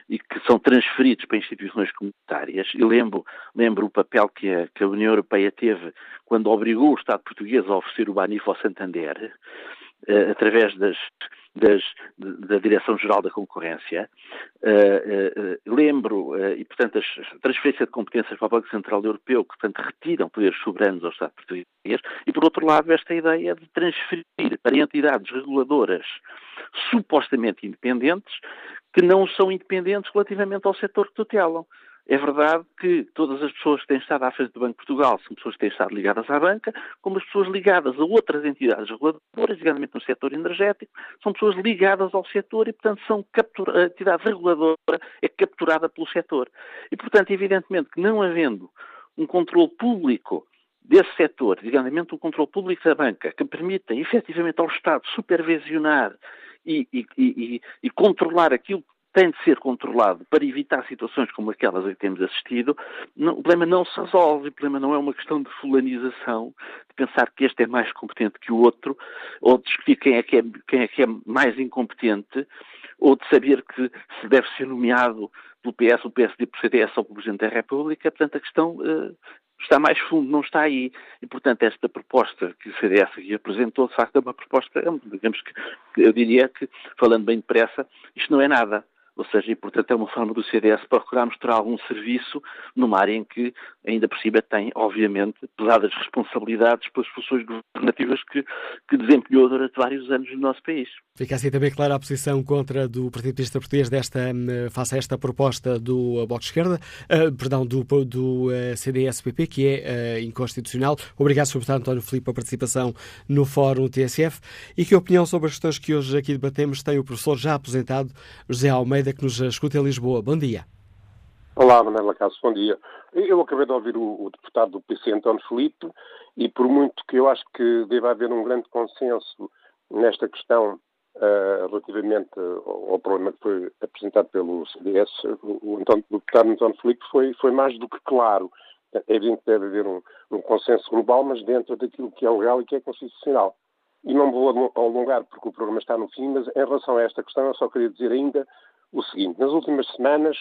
S15: e que são transferidos para instituições comunitárias. E lembro, lembro o papel que a, que a União Europeia teve quando obrigou o Estado português a oferecer o Banif ao Santander, através das, das, da Direção-Geral da Concorrência. Uh, uh, lembro, e portanto, a transferência de competências para o Banco Central Europeu, que portanto retiram poderes soberanos ao Estado português, e por outro lado, esta ideia de transferir para entidades reguladoras supostamente independentes que não são independentes relativamente ao setor que tutelam. É verdade que todas as pessoas que têm estado à frente do Banco de Portugal são pessoas que têm estado ligadas à banca, como as pessoas ligadas a outras entidades reguladoras, digamos no setor energético, são pessoas ligadas ao setor e, portanto, são a entidade reguladora é capturada pelo setor. E, portanto, evidentemente que não havendo um controle público desse setor, digamos um controle público da banca, que permita efetivamente ao Estado supervisionar e, e, e, e controlar aquilo tem de ser controlado para evitar situações como aquelas a que temos assistido, não, o problema não se resolve. O problema não é uma questão de fulanização, de pensar que este é mais competente que o outro, ou de discutir quem é que é, quem é, que é mais incompetente, ou de saber que se deve ser nomeado pelo PS, o PSD, por CDS ou pelo Presidente da República. Portanto, a questão uh, está mais fundo, não está aí. E, portanto, esta proposta que o CDS aqui apresentou, de facto, é uma proposta, digamos que, eu diria que, falando bem depressa, isto não é nada. Ou seja, e portanto é uma forma do CDS procurar mostrar algum serviço numa área em que, ainda por cima, tem, obviamente, pesadas responsabilidades pelas funções governativas que, que desempenhou durante vários anos no nosso país.
S2: Fica assim também clara a posição contra do Partido Comunista Português desta, hum, face a esta proposta do Bloco de Esquerda, uh, perdão, do, do uh, CDS-PP, que é uh, inconstitucional. Obrigado. Deputado António Filipe, pela participação no Fórum TSF. E que opinião sobre as questões que hoje aqui debatemos tem o professor já aposentado, José Almeida, que nos escuta em Lisboa. Bom dia.
S16: Olá, Manela Caso, bom dia. Eu acabei de ouvir o, o, deputado do PC, António Filipe, e por muito que eu acho que deve haver um grande consenso nesta questão uh, relativamente ao, ao, problema que foi apresentado pelo CDS, o, António, o deputado António Filipe foi, foi mais do que claro. É evidente que deve haver um, um consenso global, mas dentro daquilo que é legal e que é constitucional. E não me vou alongar porque o programa está no fim, mas em relação a esta questão eu só queria dizer ainda o seguinte: nas últimas semanas,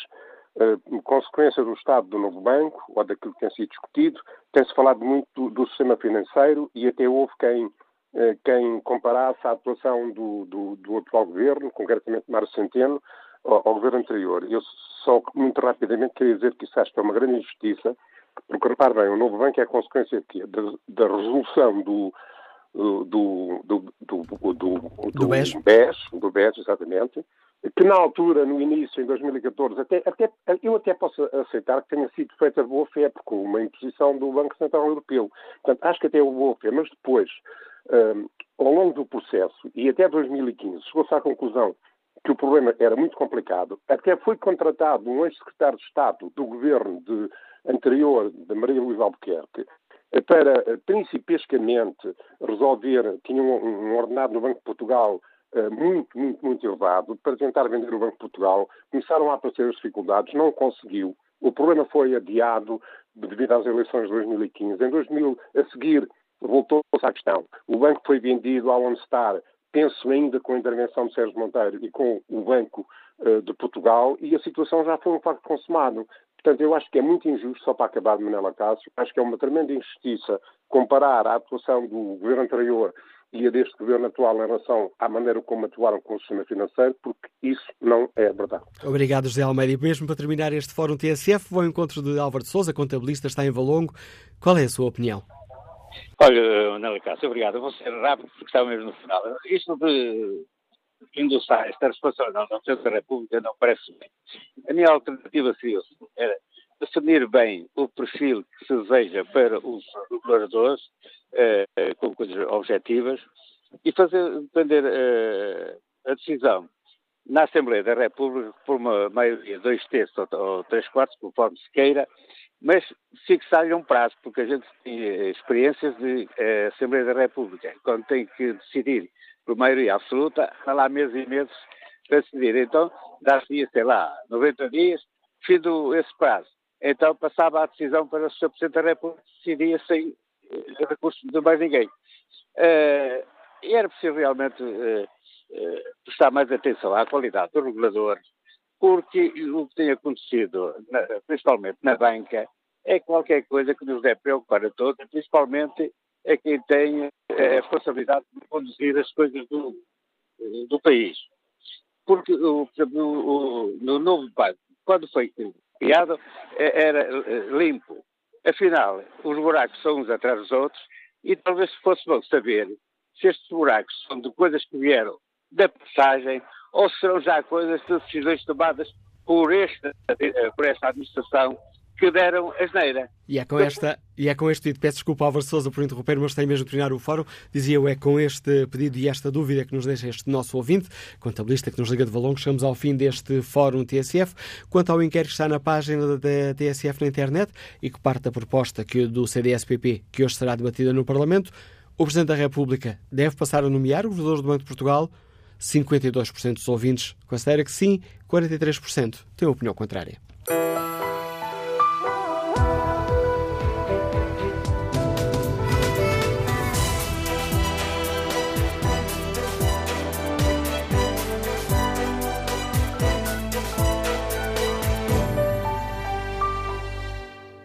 S16: uh, consequência do estado do novo banco, ou daquilo que tem sido discutido, tem-se falado muito do, do, sistema financeiro e até houve quem, uh, quem comparasse a atuação do, do, do, atual governo, concretamente Mário Centeno, ao, ao, governo anterior. Eu só muito rapidamente queria dizer que isso acho que é uma grande injustiça, porque repare bem, o novo banco é consequência da, da resolução do, do, do, do, do, do, do BES, do BES, exatamente, que na altura, no início, em 2014, até, até, eu até posso aceitar que tenha sido feita de boa fé, porque uma imposição do Banco Central Europeu. Portanto, acho que até houve boa fé, mas depois, um, ao longo do processo, e até 2015, chegou-se à conclusão que o problema era muito complicado. Até foi contratado um ex-secretário de Estado do governo de, anterior, de Maria Luísa Albuquerque, para principescamente resolver, tinha um, um ordenado no Banco de Portugal eh, muito, muito, muito elevado para tentar vender o Banco de Portugal. Começaram a aparecer as dificuldades, não conseguiu. O problema foi adiado devido às eleições de 2015. Em 2000, a seguir, voltou-se à questão. O banco foi vendido ao OnStar, penso ainda com a intervenção de Sérgio Monteiro e com o Banco uh, de Portugal, e a situação já foi um facto consumado. Portanto, eu acho que é muito injusto, só para acabar de Manela Cássio, acho que é uma tremenda injustiça comparar a atuação do governo anterior e a deste governo atual em relação à maneira como atuaram com o sistema financeiro, porque isso não é verdade.
S2: Obrigado, José Almeida. E mesmo para terminar este Fórum TSF, vou ao encontro de Álvaro de Souza, contabilista, está em Valongo. Qual é a sua opinião?
S17: Olha, Ana Cássio, obrigado. Eu vou ser rápido porque estava mesmo no final. Isto de endossar esta responsabilidade da Presidente da República não parece bem. A minha alternativa seria era definir bem o perfil que se deseja para os reguladores, eh, com coisas objetivas, e fazer depender eh, a decisão na Assembleia da República por uma maioria, dois terços ou, ou três quartos, conforme se queira, mas fixar-lhe um prazo, porque a gente tem experiências de eh, Assembleia da República, quando tem que decidir por maioria absoluta, há lá meses e meses para decidir. Então, dá-se, sei lá, 90 dias, fim do esse prazo. Então passava a decisão para o Sr. Presidente da República decidia sem uh, recurso de mais ninguém. Uh, e era preciso realmente uh, prestar mais atenção à qualidade dos reguladores, porque o que tem acontecido, na, principalmente na banca, é qualquer coisa que nos deve preocupar a todos, principalmente a quem tem a responsabilidade de conduzir as coisas do, do país. Porque, por exemplo, no novo banco, quando foi criado é, era eh, limpo. Afinal, os buracos são uns atrás dos outros e talvez fosse bom saber se estes buracos são de coisas que vieram da passagem ou se serão já coisas de decisões tomadas por esta, por esta administração que deram asneira.
S2: E é com esta, e é com este pedido, peço desculpa Álvaro Souza por interromper, mas tenho mesmo de terminar o fórum. Dizia eu, é com este pedido e esta dúvida que nos deixa este nosso ouvinte, contabilista que nos liga de Valongo, chegamos ao fim deste fórum TSF. Quanto ao inquérito que está na página da TSF na internet e que parte da proposta que, do CDSPP, que hoje será debatida no Parlamento, o Presidente da República deve passar a nomear o governador do Banco de Portugal 52% dos ouvintes considera que sim, 43% têm opinião contrária.